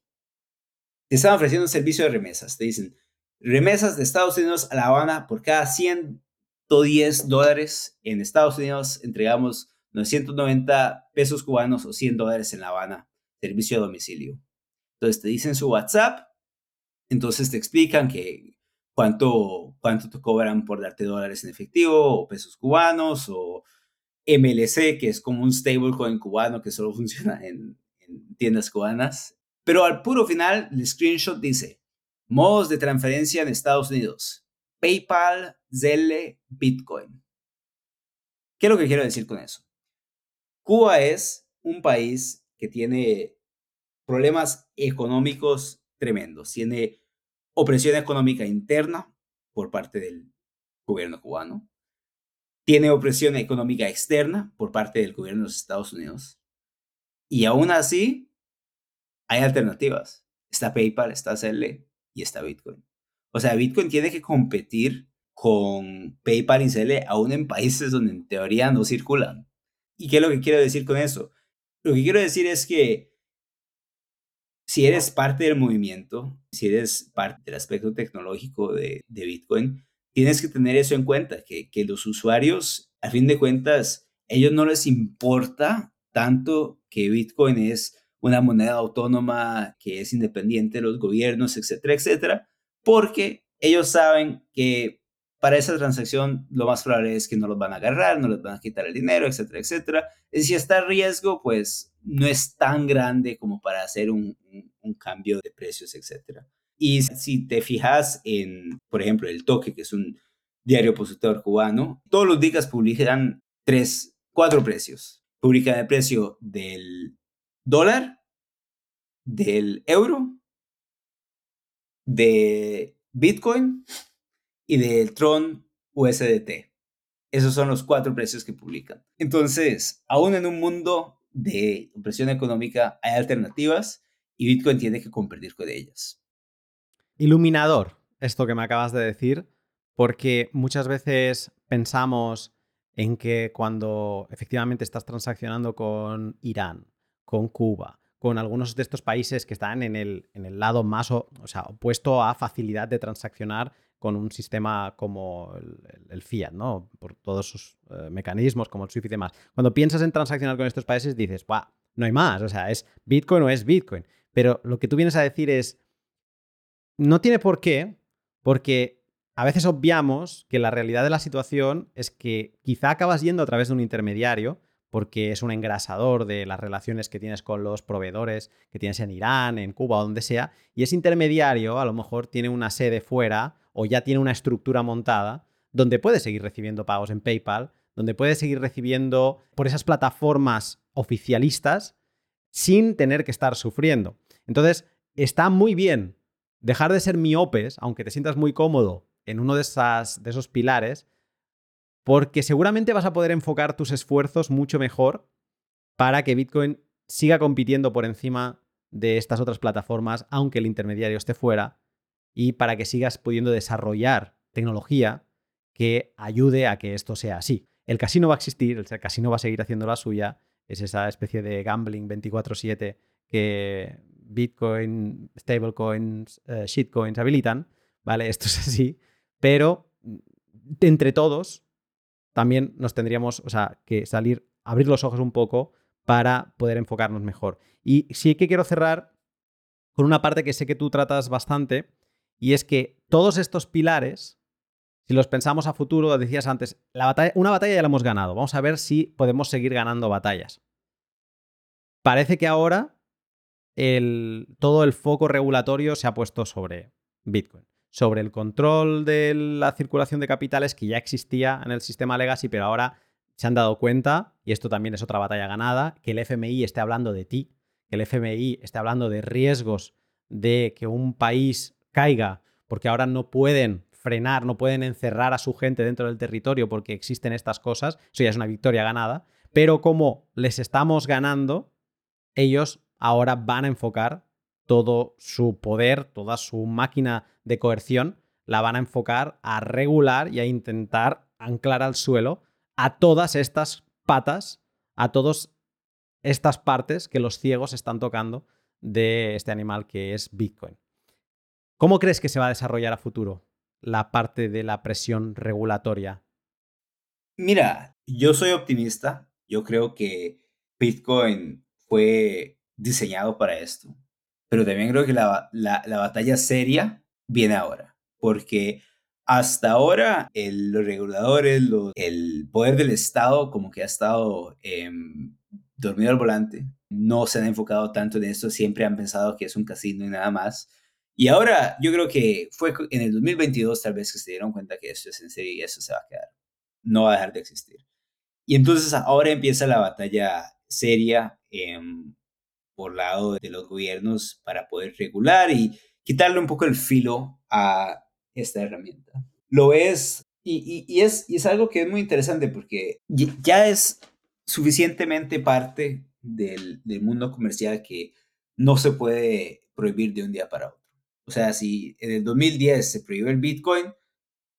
te están ofreciendo un servicio de remesas. Te dicen, remesas de Estados Unidos a La Habana por cada 110 dólares en Estados Unidos entregamos 990 pesos cubanos o 100 dólares en La Habana, servicio a domicilio. Entonces te dicen su WhatsApp, entonces te explican que cuánto, cuánto te cobran por darte dólares en efectivo o pesos cubanos o MLC, que es como un stablecoin cubano que solo *laughs* funciona en, en tiendas cubanas. Pero al puro final, el screenshot dice, modos de transferencia en Estados Unidos, PayPal, Zelle, Bitcoin. ¿Qué es lo que quiero decir con eso? Cuba es un país que tiene problemas económicos tremendos. Tiene opresión económica interna por parte del gobierno cubano. Tiene opresión económica externa por parte del gobierno de los Estados Unidos. Y aún así, hay alternativas. Está PayPal, está Zelle y está Bitcoin. O sea, Bitcoin tiene que competir con PayPal y Zelle aún en países donde en teoría no circulan. ¿Y qué es lo que quiero decir con eso? Lo que quiero decir es que si eres parte del movimiento, si eres parte del aspecto tecnológico de, Bitcoin, tienes que tener eso en cuenta, que, que los usuarios, a fin de cuentas, ellos no les importa tanto que Bitcoin es una moneda autónoma que es independiente de los gobiernos, etcétera, etcétera, porque ellos saben que para esa transacción lo más probable es que no los van a agarrar, no les van a quitar el dinero, etcétera, etcétera. Y si está riesgo, pues no es tan grande como para hacer un, cambio de precios, etcétera. Y si te fijas en, por ejemplo, el Toque, que es un diario opositor cubano, todos los días publican tres, cuatro precios. Publican el precio del dólar, del euro, de Bitcoin y del Tron USDT. Esos son los cuatro precios que publican. Entonces, aún en un mundo de opresión económica hay alternativas y Bitcoin tiene que competir con ellas. Iluminador, esto que me acabas de decir, porque muchas veces pensamos en que cuando efectivamente estás transaccionando con Irán, con Cuba, con algunos de estos países que están en el, en el lado más o, sea, opuesto a facilidad de transaccionar con un sistema como el, fiat, ¿no? Por todos sus eh, mecanismos, como el SWIFT y demás. Cuando piensas en transaccionar con estos países, dices, ¡buah! No hay más. O sea, es Bitcoin o es Bitcoin. Pero lo que tú vienes a decir es, no tiene por qué, porque a veces obviamos que la realidad de la situación es que quizá acabas yendo a través de un intermediario, porque es un engrasador de las relaciones que tienes con los proveedores que tienes en Irán, en Cuba o donde sea, y ese intermediario a lo mejor tiene una sede fuera o ya tiene una estructura montada donde puede seguir recibiendo pagos en PayPal, donde puede seguir recibiendo por esas plataformas oficialistas sin tener que estar sufriendo. Entonces, está muy bien dejar de ser miopes, aunque te sientas muy cómodo en uno de, esas, de esos pilares, porque seguramente vas a poder enfocar tus esfuerzos mucho mejor para que Bitcoin siga compitiendo por encima de estas otras plataformas, aunque el intermediario esté fuera, y para que sigas pudiendo desarrollar tecnología que ayude a que esto sea así. El casino va a existir, el casino va a seguir haciendo la suya, es esa especie de gambling 24/7 que Bitcoin, stablecoins, eh, shitcoins habilitan, ¿vale? *laughs* Esto es así, pero entre todos también nos tendríamos, o sea, que salir, abrir los ojos un poco para poder enfocarnos mejor. Y sí que quiero cerrar con una parte que sé que tú tratas bastante, y es que todos estos pilares, si los pensamos a futuro, decías antes, la batalla, una batalla ya la hemos ganado, vamos a ver si podemos seguir ganando batallas. Parece que ahora el, todo el foco regulatorio se ha puesto sobre Bitcoin sobre el control de la circulación de capitales que ya existía en el sistema legacy, pero ahora se han dado cuenta, y esto también es otra batalla ganada, que el FMI esté hablando de ti, que el FMI esté hablando de riesgos de que un país caiga, porque ahora no pueden frenar, no pueden encerrar a su gente dentro del territorio porque existen estas cosas, eso ya es una victoria ganada, pero como les estamos ganando, ellos ahora van a enfocar todo su poder, toda su máquina de coerción, la van a enfocar a regular y a intentar anclar al suelo a todas estas patas, a todas estas partes que los ciegos están tocando de este animal que es Bitcoin. ¿Cómo crees que se va a desarrollar a futuro la parte de la presión regulatoria? Mira, yo soy optimista. Yo creo que Bitcoin fue diseñado para esto. Pero también creo que la, batalla seria viene ahora. Porque hasta ahora los reguladores, el poder del Estado como que ha estado em, dormido al volante. No se han enfocado tanto en esto. Siempre han pensado que es un casino y nada más. Y ahora yo creo que fue en el 2022 tal vez que se dieron cuenta que esto es en serio y eso se va a quedar. No va a dejar de existir. Y entonces ahora empieza la batalla seria eh, por lado de los gobiernos para poder regular y quitarle un poco el filo a esta herramienta. Lo es y, y, es, y es algo que es muy interesante porque ya es suficientemente parte del, del mundo comercial que no se puede prohibir de un día para otro. O sea, si en el 2010 se prohibió el Bitcoin,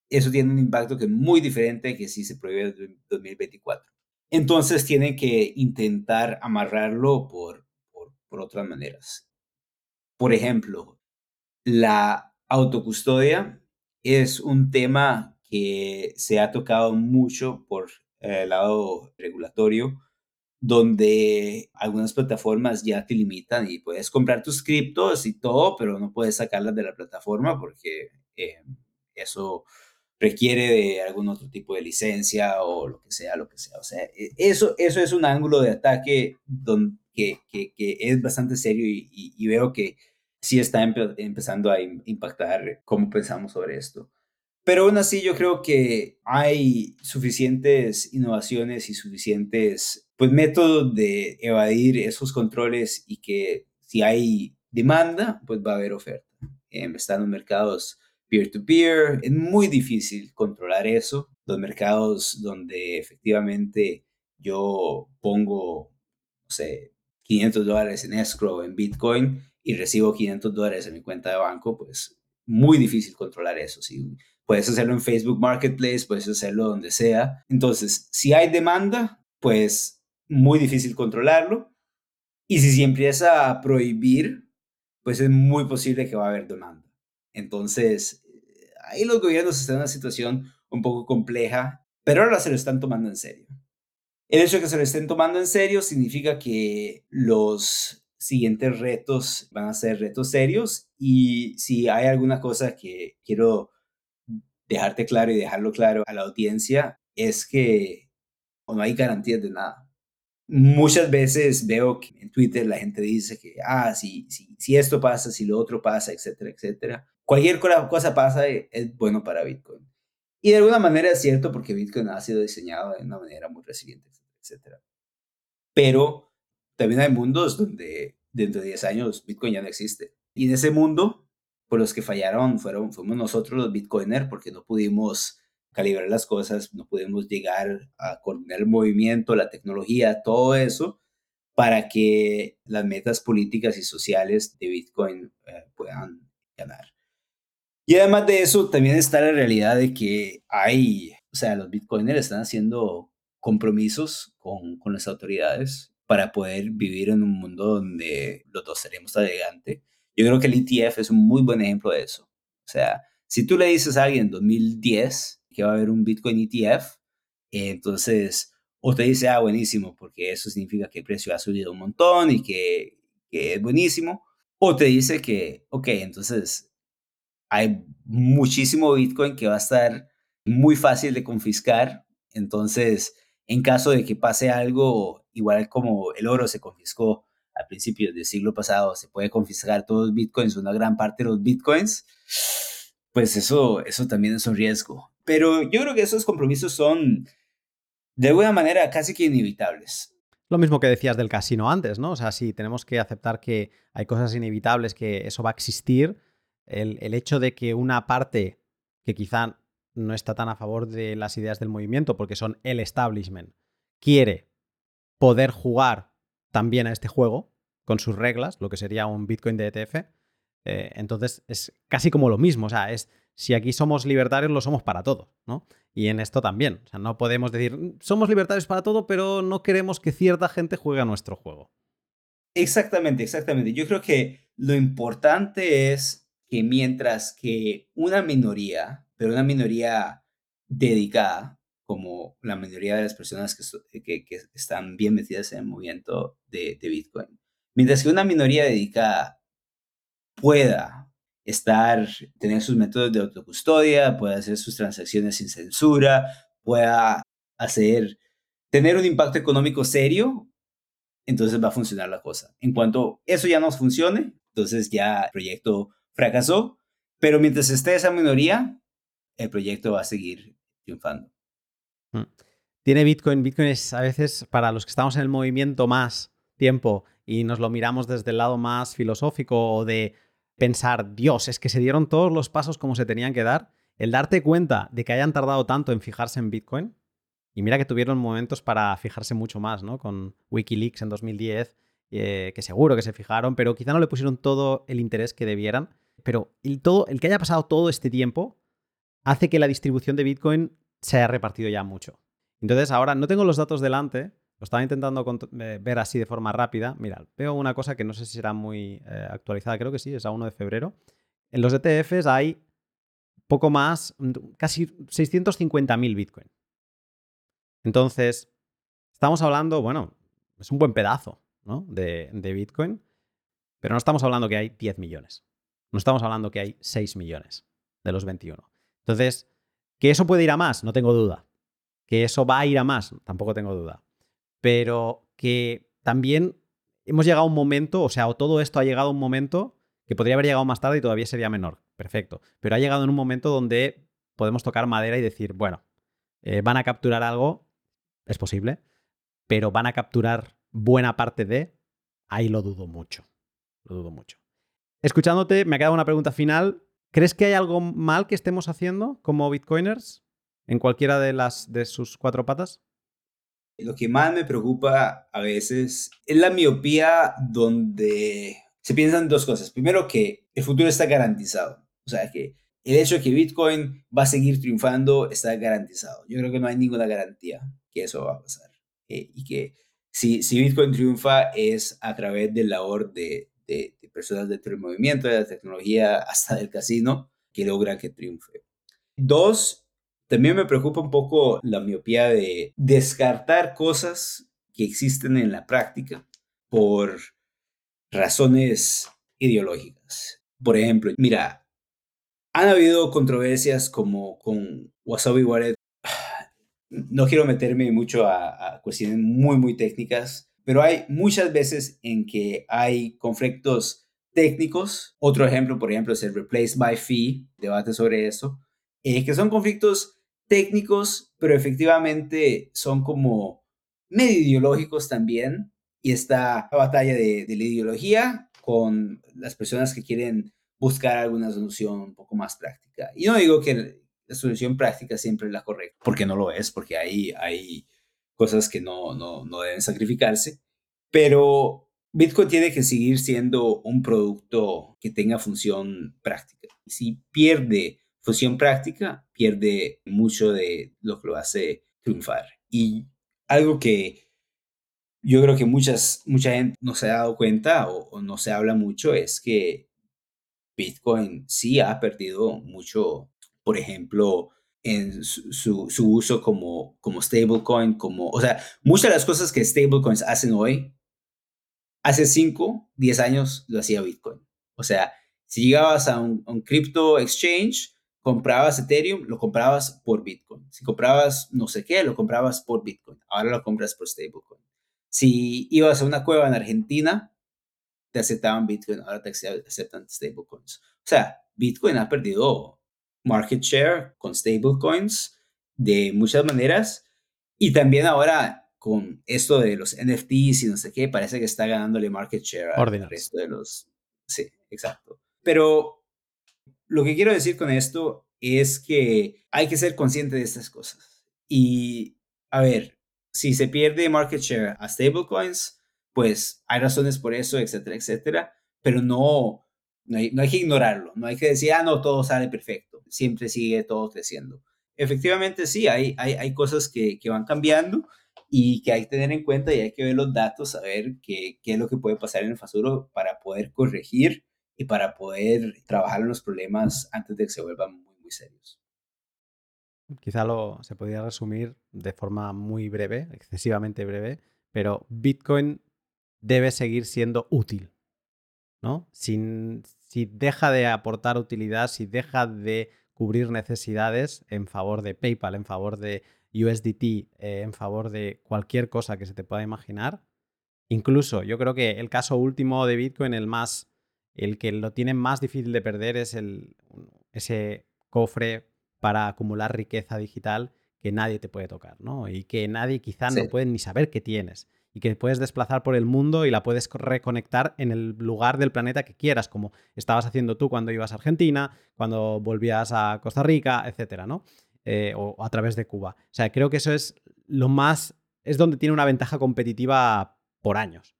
eso tiene un impacto que es muy diferente que si se prohíbe el 2024. Entonces tienen que intentar amarrarlo por, por, por otras maneras. Por ejemplo, la autocustodia es un tema que se ha tocado mucho por el lado regulatorio donde algunas plataformas ya te limitan y puedes comprar tus criptos y todo, pero no puedes sacarlas de la plataforma porque eh, eso requiere de algún otro tipo de licencia o lo que sea, lo que sea. O sea, e, eso, eso es un ángulo de ataque donde, que, que, es bastante serio y, veo que sí está empezando a impactar cómo pensamos sobre esto. Pero aún así yo creo que hay suficientes innovaciones y suficientes pues, métodos de evadir esos controles y que si hay demanda, pues va a haber oferta. Eh, están los mercados peer-to-peer, es muy difícil controlar eso. Los mercados donde efectivamente yo pongo, no sé, 500 dólares en escrow en Bitcoin y recibo 500 dólares en mi cuenta de banco, pues muy difícil controlar eso. ¿sí? Puedes hacerlo en Facebook Marketplace, puedes hacerlo donde sea. Entonces, si hay demanda, pues muy difícil controlarlo. Y si se empieza a prohibir, pues es muy posible que va a haber demanda. Entonces, ahí los gobiernos están en una situación un poco compleja, pero ahora se lo están tomando en serio. El hecho de que se lo estén tomando en serio significa que los siguientes retos van a ser retos serios y si hay alguna cosa que quiero dejarte claro y dejarlo claro a la audiencia es que no hay garantías de nada. Muchas veces veo que en Twitter la gente dice que, ah, si, si, esto pasa, si lo otro pasa, etcétera, etcétera. Cualquier cosa pasa e, es bueno para Bitcoin. Y de alguna manera es cierto porque Bitcoin ha sido diseñado de una manera muy resiliente, etcétera. Pero también hay mundos donde dentro de 10 años Bitcoin ya no existe. Y en ese mundo por los que fallaron fueron, fuimos nosotros los bitcoiners porque no pudimos calibrar las cosas, no pudimos llegar a coordinar el movimiento, la tecnología, todo eso para que las metas políticas y sociales de Bitcoin eh, puedan ganar. Y además de eso, también está la realidad de que hay, o sea, los bitcoiners están haciendo compromisos con, con las autoridades para poder vivir en un mundo donde los dos seremos adelante yo creo que el ETF es un muy buen ejemplo de eso. O sea, si tú le dices a alguien en 2010 que va a haber un Bitcoin ETF, entonces, o te dice, ah, buenísimo, porque eso significa que el precio ha subido un montón y que, que es buenísimo, o te dice que, ok, entonces hay muchísimo Bitcoin que va a estar muy fácil de confiscar, entonces, en caso de que pase algo, igual como el oro se confiscó a principios del siglo pasado se puede confiscar todos los bitcoins, una gran parte de los bitcoins, pues eso, eso también es un riesgo. Pero yo creo que esos compromisos son de alguna manera casi que inevitables. Lo mismo que decías del casino antes, ¿no? O sea, sí, tenemos que aceptar que hay cosas inevitables, que eso va a existir, el, el hecho de que una parte que quizá no está tan a favor de las ideas del movimiento porque son el establishment, quiere poder jugar también a este juego con sus reglas, lo que sería un Bitcoin de ETF. Eh, entonces es casi como lo mismo, o sea, es si aquí somos libertarios, lo somos para todo, ¿no? Y en esto también, o sea, no podemos decir, somos libertarios para todo, pero no queremos que cierta gente juegue a nuestro juego. Exactamente, exactamente. Yo creo que lo importante es que mientras que una minoría, pero una minoría dedicada, como la mayoría de las personas que, están bien metidas en el movimiento de, de Bitcoin, mientras que una minoría dedicada pueda estar, tener sus métodos de autocustodia, pueda hacer sus transacciones sin censura, pueda hacer, tener un impacto económico serio, entonces va a funcionar la cosa. En cuanto eso ya no funcione, entonces ya el proyecto fracasó, pero mientras esté esa minoría, el proyecto va a seguir triunfando. Mm. Tiene Bitcoin, Bitcoin es a veces para los que estamos en el movimiento más tiempo y nos lo miramos desde el lado más filosófico o de pensar, Dios, es que se dieron todos los pasos como se tenían que dar, el darte cuenta de que hayan tardado tanto en fijarse en Bitcoin, y mira que tuvieron momentos para fijarse mucho más, ¿no? Con Wikileaks en 2010, eh, que seguro que se fijaron, pero quizá no le pusieron todo el interés que debieran. Pero el, todo, el que haya pasado todo este tiempo hace que la distribución de Bitcoin se haya repartido ya mucho. Entonces ahora no tengo los datos delante, lo estaba intentando eh, ver así de forma rápida. Mira, veo una cosa que no sé si será muy eh, actualizada, creo que sí, es a 1 de febrero. En los ETFs hay poco más, casi 650.000 Bitcoin. Entonces, estamos hablando, bueno, es un buen pedazo ¿no? de, de Bitcoin, pero no estamos hablando que hay 10 millones. No estamos hablando que hay 6 millones de los 21. Entonces, que eso puede ir a más, no tengo duda. Que eso va a ir a más, tampoco tengo duda pero que también hemos llegado a un momento, o sea, todo esto ha llegado a un momento que podría haber llegado más tarde y todavía sería menor. Perfecto. Pero ha llegado en un momento donde podemos tocar madera y decir, bueno, eh, van a capturar algo, es posible, pero van a capturar buena parte de, ahí lo dudo mucho. Lo dudo mucho. Escuchándote, me ha quedado una pregunta final. ¿Crees que hay algo mal que estemos haciendo como bitcoiners en cualquiera de las de sus cuatro patas? Lo que más me preocupa a veces es la miopía donde se piensan dos cosas. Primero, que el futuro está garantizado. O sea, que el hecho de que Bitcoin va a seguir triunfando está garantizado. Yo creo que no hay ninguna garantía que eso va a pasar. Eh, y que si, si Bitcoin triunfa es a través del labor de, de, de personas dentro del movimiento, de la tecnología, *laughs* hasta del casino, que logran que triunfe. Dos, también me preocupa un poco la miopía de descartar cosas que existen en la práctica por razones ideológicas. Por ejemplo, mira, han habido controversias como con Wasabi Wallet. *sighs* No quiero meterme mucho a, a cuestiones muy, muy técnicas, pero hay muchas veces en que hay conflictos técnicos. Otro ejemplo, por ejemplo, es el Replace by Fee, debate sobre eso, eh, que son conflictos técnicos, pero efectivamente son como medio ideológicos también. Y está la batalla de, la ideología con las personas que quieren buscar alguna solución un poco más práctica. Y no digo que la solución práctica siempre es la correcta, porque no lo es, porque hay, hay cosas que no, no, no deben sacrificarse, pero Bitcoin tiene que seguir siendo un producto que tenga función práctica. Si pierde función práctica pierde mucho de lo que lo hace triunfar. Y algo que yo creo que muchas, mucha gente no se ha dado cuenta o, no se habla mucho es que Bitcoin sí ha perdido mucho, por ejemplo, en su, su, uso como, como stablecoin, como, o sea, muchas de las cosas que stablecoins hacen hoy, hace 5, 10 años lo hacía Bitcoin. O sea, si llegabas a un, a un crypto exchange, comprabas Ethereum, lo comprabas por Bitcoin. Si comprabas no sé qué, lo comprabas por Bitcoin. Ahora lo compras por stablecoin. Si ibas a una cueva en Argentina, te aceptaban Bitcoin, ahora te aceptan stablecoins. O sea, Bitcoin ha perdido market share con stablecoins de muchas maneras y también ahora con esto de los NFTs y no sé qué, parece que está ganándole market share al resto de los... Sí, exacto. Pero lo que quiero decir con esto es que hay que ser consciente de estas cosas. Y, a ver, si se pierde market share a stablecoins, pues hay razones por eso, etcétera, etcétera, pero no, no hay, que ignorarlo, no hay que decir, ah, no, todo sale perfecto, siempre sigue todo creciendo. Efectivamente, sí, hay, hay, hay cosas que, que van cambiando y que hay que tener en cuenta y hay que ver los datos, saber qué, qué es lo que puede pasar en el futuro para poder corregir y para poder trabajar en los problemas antes de que se vuelvan muy, muy serios. Quizá lo se podría resumir de forma muy breve, excesivamente breve, pero Bitcoin debe seguir siendo útil. ¿no? Si deja de aportar utilidad, si deja de cubrir necesidades en favor de PayPal, en favor de USDT, eh, en favor de cualquier cosa que se te pueda imaginar, incluso yo creo que el caso último de Bitcoin, el más, el que lo tiene más difícil de perder es el, ese cofre para acumular riqueza digital que nadie te puede tocar, ¿no? Y que nadie quizá no puede ni saber que tienes. Y que puedes desplazar por el mundo y la puedes reconectar en el lugar del planeta que quieras, como estabas haciendo tú cuando ibas a Argentina, cuando volvías a Costa Rica, etcétera, ¿no? Eh, o, a través de Cuba. O sea, creo que eso es lo más. es donde tiene una ventaja competitiva por años.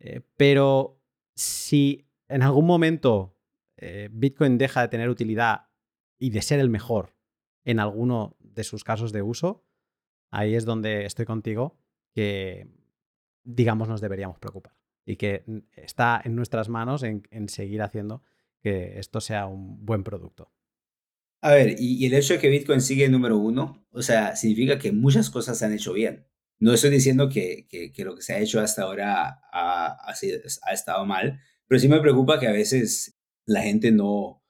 Eh, pero si en algún momento eh, Bitcoin deja de tener utilidad y de ser el mejor en alguno de sus casos de uso, ahí es donde estoy contigo, que digamos nos deberíamos preocupar y que está en nuestras manos en, seguir haciendo que esto sea un buen producto. A ver, y, el hecho de que Bitcoin sigue número uno, o sea, significa que muchas cosas se han hecho bien. No estoy diciendo que, que, lo que se ha hecho hasta ahora ha, ha, ha estado mal, pero sí me preocupa que a veces la gente no,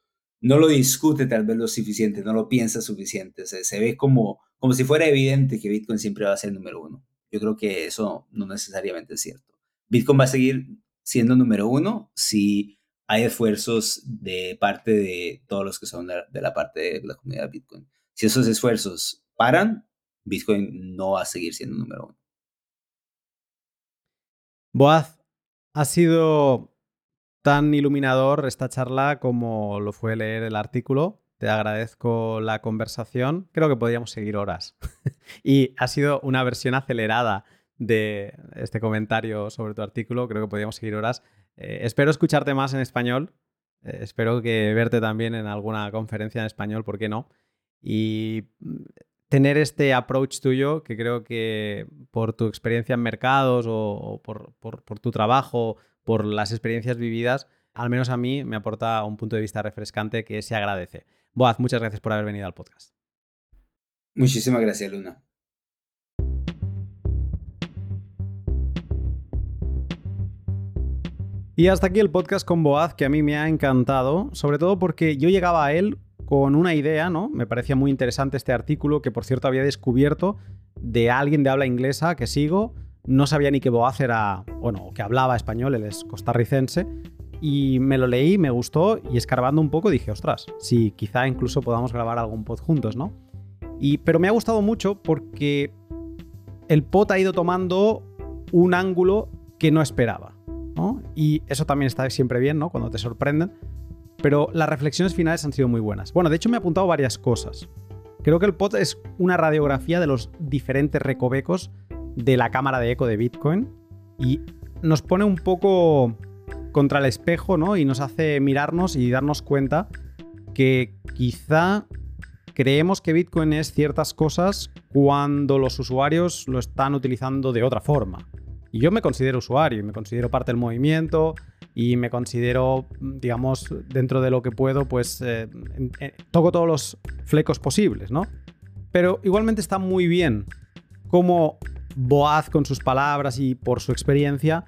no lo discute tal vez lo suficiente, no lo piensa suficiente. Se, ve como, como si fuera evidente que Bitcoin siempre va a ser número uno. Yo creo que eso no necesariamente es cierto. Bitcoin va a seguir siendo número uno si hay esfuerzos de parte de todos los que son de, la parte de la comunidad Bitcoin. Si esos esfuerzos paran, Bitcoin no va a seguir siendo número uno. Boaz, ha sido tan iluminador esta charla como lo fue leer el artículo. Te agradezco la conversación. Creo que podríamos seguir horas. *laughs* y ha sido una versión acelerada de este comentario sobre tu artículo. Creo que podríamos seguir horas. Eh, espero escucharte más en español. Eh, espero que verte también en alguna conferencia en español, ¿por qué no? Y mm, tener este approach tuyo, que creo que por tu experiencia en mercados o, por, por tu trabajo por las experiencias vividas, al menos a mí me aporta un punto de vista refrescante que se agradece. Boaz, muchas gracias por haber venido al podcast. Muchísimas gracias, Luna. Y hasta aquí el podcast con Boaz, que a mí me ha encantado, sobre todo porque yo llegaba a él con una idea, ¿no? Me parecía muy interesante este artículo, que por cierto había descubierto de alguien de habla inglesa que sigo, no sabía ni que Boaz era, bueno, que hablaba español, él es costarricense, y me lo leí, me gustó, y escarbando un poco dije, ostras, sí, quizá incluso podamos grabar algún pod juntos, ¿no? Y, pero me ha gustado mucho porque el pod ha ido tomando un ángulo que no esperaba, ¿no? Y eso también está siempre bien, ¿no? Cuando te sorprenden. Pero las reflexiones finales han sido muy buenas. Bueno, de hecho me he apuntado varias cosas. Creo que el pod es una radiografía de los diferentes recovecos de la cámara de eco de Bitcoin y nos pone un poco contra el espejo, ¿no? Y nos hace mirarnos y darnos cuenta que quizá creemos que Bitcoin es ciertas cosas cuando los usuarios lo están utilizando de otra forma. Y yo me considero usuario, y me considero parte del movimiento y me considero, digamos, dentro de lo que puedo, pues eh, toco todos los flecos posibles, ¿no? Pero igualmente está muy bien cómo Boaz con sus palabras y por su experiencia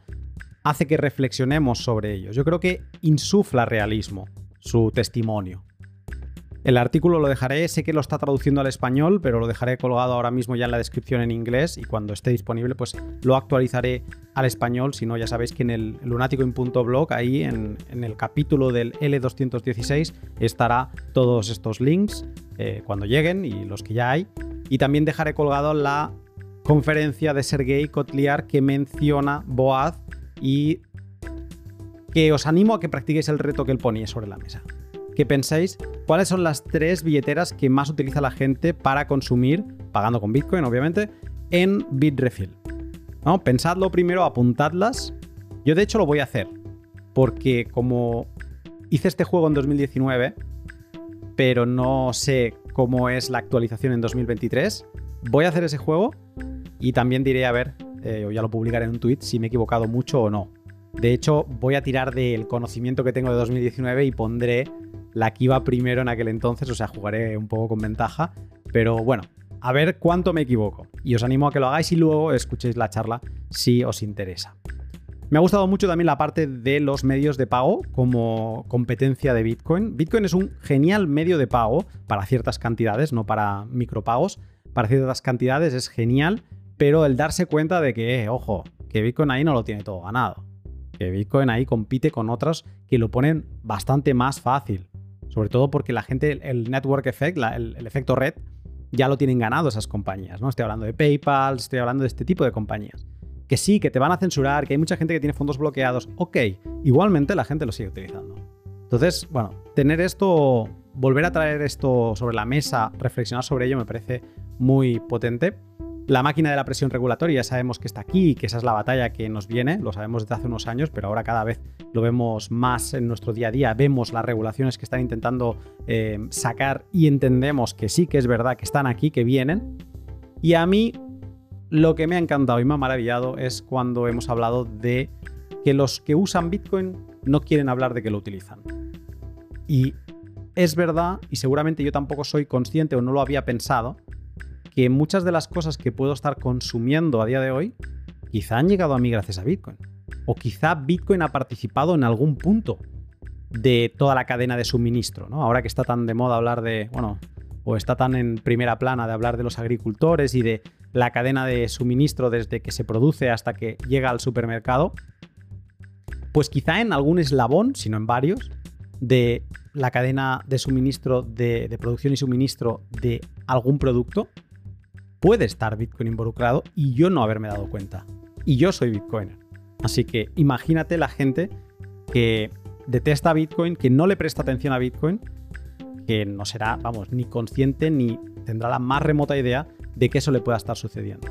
hace que reflexionemos sobre ellos. Yo creo que insufla realismo su testimonio. El artículo lo dejaré, sé que lo está traduciendo al español, pero lo dejaré colgado ahora mismo ya en la descripción en inglés y cuando esté disponible pues lo actualizaré al español, si no ya sabéis que en el lunaticoin.blog, ahí en, el capítulo del L216 estará todos estos links eh, cuando lleguen y los que ya hay. Y también dejaré colgado la conferencia de Sergei Kotliar que menciona Boaz y que os animo a que practiquéis el reto que él ponía sobre la mesa. que penséis cuáles son las tres billeteras que más utiliza la gente para consumir, pagando con Bitcoin obviamente, en Bitrefill. ¿No? Pensadlo primero, apuntadlas. Yo de hecho lo voy a hacer, porque como hice este juego en 2019, pero no sé cómo es la actualización en 2023, voy a hacer ese juego y también diré, a ver, eh, o ya lo publicaré en un tweet, si me he equivocado mucho o no. De hecho, voy a tirar del conocimiento que tengo de 2019 y pondré la que iba primero en aquel entonces, o sea, jugaré un poco con ventaja, pero bueno, a ver cuánto me equivoco. Y os animo a que lo hagáis y luego escuchéis la charla si os interesa. Me ha gustado mucho también la parte de los medios de pago como competencia de Bitcoin. Bitcoin es un genial medio de pago para ciertas cantidades, no para micropagos. Para ciertas cantidades es genial, pero el darse cuenta de que, eh, ojo, que Bitcoin ahí no lo tiene todo ganado. Que Bitcoin ahí compite con otros que lo ponen bastante más fácil. Sobre todo porque la gente, el network effect, el, el, efecto red, ya lo tienen ganado esas compañías. ¿no? Estoy hablando de PayPal, estoy hablando de este tipo de compañías. Que sí, que te van a censurar, que hay mucha gente que tiene fondos bloqueados. Ok, igualmente la gente lo sigue utilizando. Entonces, bueno, tener esto, volver a traer esto sobre la mesa, reflexionar sobre ello me parece muy potente. La máquina de la presión regulatoria ya sabemos que está aquí, que esa es la batalla que nos viene, lo sabemos desde hace unos años, pero ahora cada vez lo vemos más en nuestro día a día, vemos las regulaciones que están intentando eh, sacar y entendemos que sí que es verdad que están aquí, que vienen. Y a mí lo que me ha encantado y me ha maravillado es cuando hemos hablado de que los que usan Bitcoin no quieren hablar de que lo utilizan. Y es verdad, y seguramente yo tampoco soy consciente o no lo había pensado, que muchas de las cosas que puedo estar consumiendo a día de hoy quizá han llegado a mí gracias a Bitcoin. O quizá Bitcoin ha participado en algún punto de toda la cadena de suministro, ¿no? Ahora que está tan de moda hablar de, bueno, o está tan en primera plana de hablar de los agricultores y de la cadena de suministro desde que se produce hasta que llega al supermercado, pues quizá en algún eslabón, si no en varios, de la cadena de suministro, de, de producción y suministro de algún producto, puede estar Bitcoin involucrado y yo no haberme dado cuenta. Y yo soy Bitcoiner. Así que imagínate la gente que detesta Bitcoin, que no le presta atención a Bitcoin, que no será, vamos, ni consciente ni tendrá la más remota idea de que eso le pueda estar sucediendo.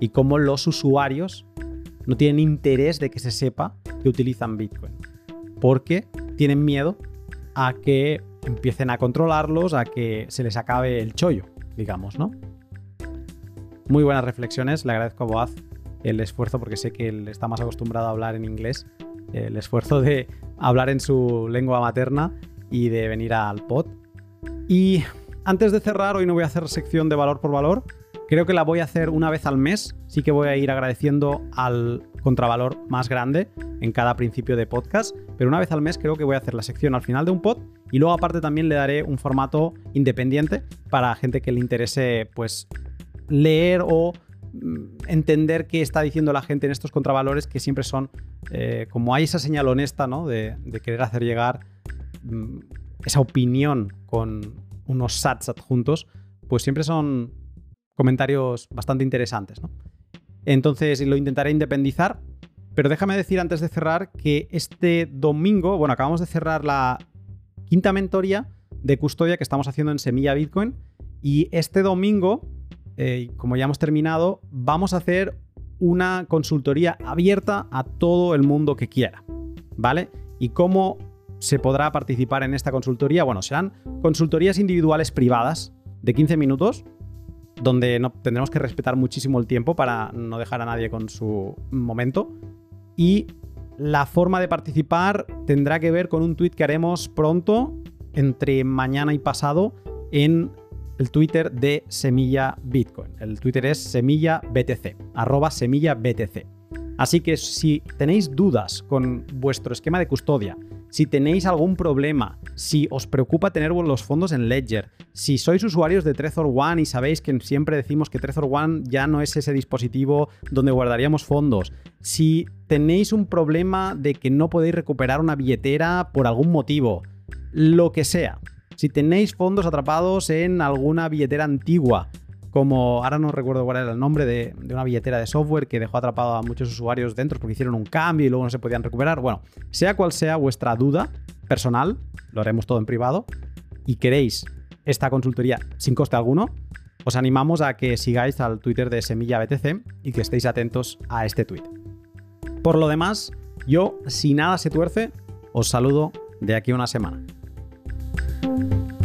Y cómo los usuarios no tienen interés de que se sepa que utilizan Bitcoin. Porque tienen miedo a que empiecen a controlarlos, a que se les acabe el chollo, digamos, ¿no? Muy buenas reflexiones, le agradezco a Boaz el esfuerzo porque sé que él está más acostumbrado a hablar en inglés, el esfuerzo de hablar en su lengua materna y de venir al pod. Y antes de cerrar, hoy no voy a hacer sección de valor por valor, creo que la voy a hacer una vez al mes, sí que voy a ir agradeciendo al contravalor más grande en cada principio de podcast, pero una vez al mes creo que voy a hacer la sección al final de un pod y luego aparte también le daré un formato independiente para gente que le interese pues leer o mm, entender qué está diciendo la gente en estos contravalores que siempre son, eh, como hay esa señal honesta, ¿no? De, querer hacer llegar mm, esa opinión con unos sats adjuntos, pues siempre son comentarios bastante interesantes, ¿no? Entonces lo intentaré independizar, pero déjame decir antes de cerrar que este domingo, bueno, acabamos de cerrar la quinta mentoría de custodia que estamos haciendo en Semilla Bitcoin y este domingo eh, como ya hemos terminado, vamos a hacer una consultoría abierta a todo el mundo que quiera, ¿vale? ¿Y cómo se podrá participar en esta consultoría? Bueno, serán consultorías individuales privadas de 15 minutos, donde no, tendremos que respetar muchísimo el tiempo para no dejar a nadie con su momento. Y la forma de participar tendrá que ver con un tweet que haremos pronto, entre mañana y pasado, en el Twitter de Semilla Bitcoin. El Twitter es semilla BTC, arroba semilla BTC. Así que si tenéis dudas con vuestro esquema de custodia, si tenéis algún problema, si os preocupa tener los fondos en Ledger, si sois usuarios de Trezor One y sabéis que siempre decimos que Trezor One ya no es ese dispositivo donde guardaríamos fondos, si tenéis un problema de que no podéis recuperar una billetera por algún motivo, lo que sea, si tenéis fondos atrapados en alguna billetera antigua, como ahora no recuerdo cuál era el nombre de, una billetera de software que dejó atrapado a muchos usuarios dentro porque hicieron un cambio y luego no se podían recuperar. Bueno, sea cual sea vuestra duda, personal, lo haremos todo en privado, y queréis esta consultoría sin coste alguno, os animamos a que sigáis al Twitter de Semilla BTC y que estéis atentos a este tweet. Por lo demás, yo, si nada se tuerce, os saludo de aquí a una semana. Thank you.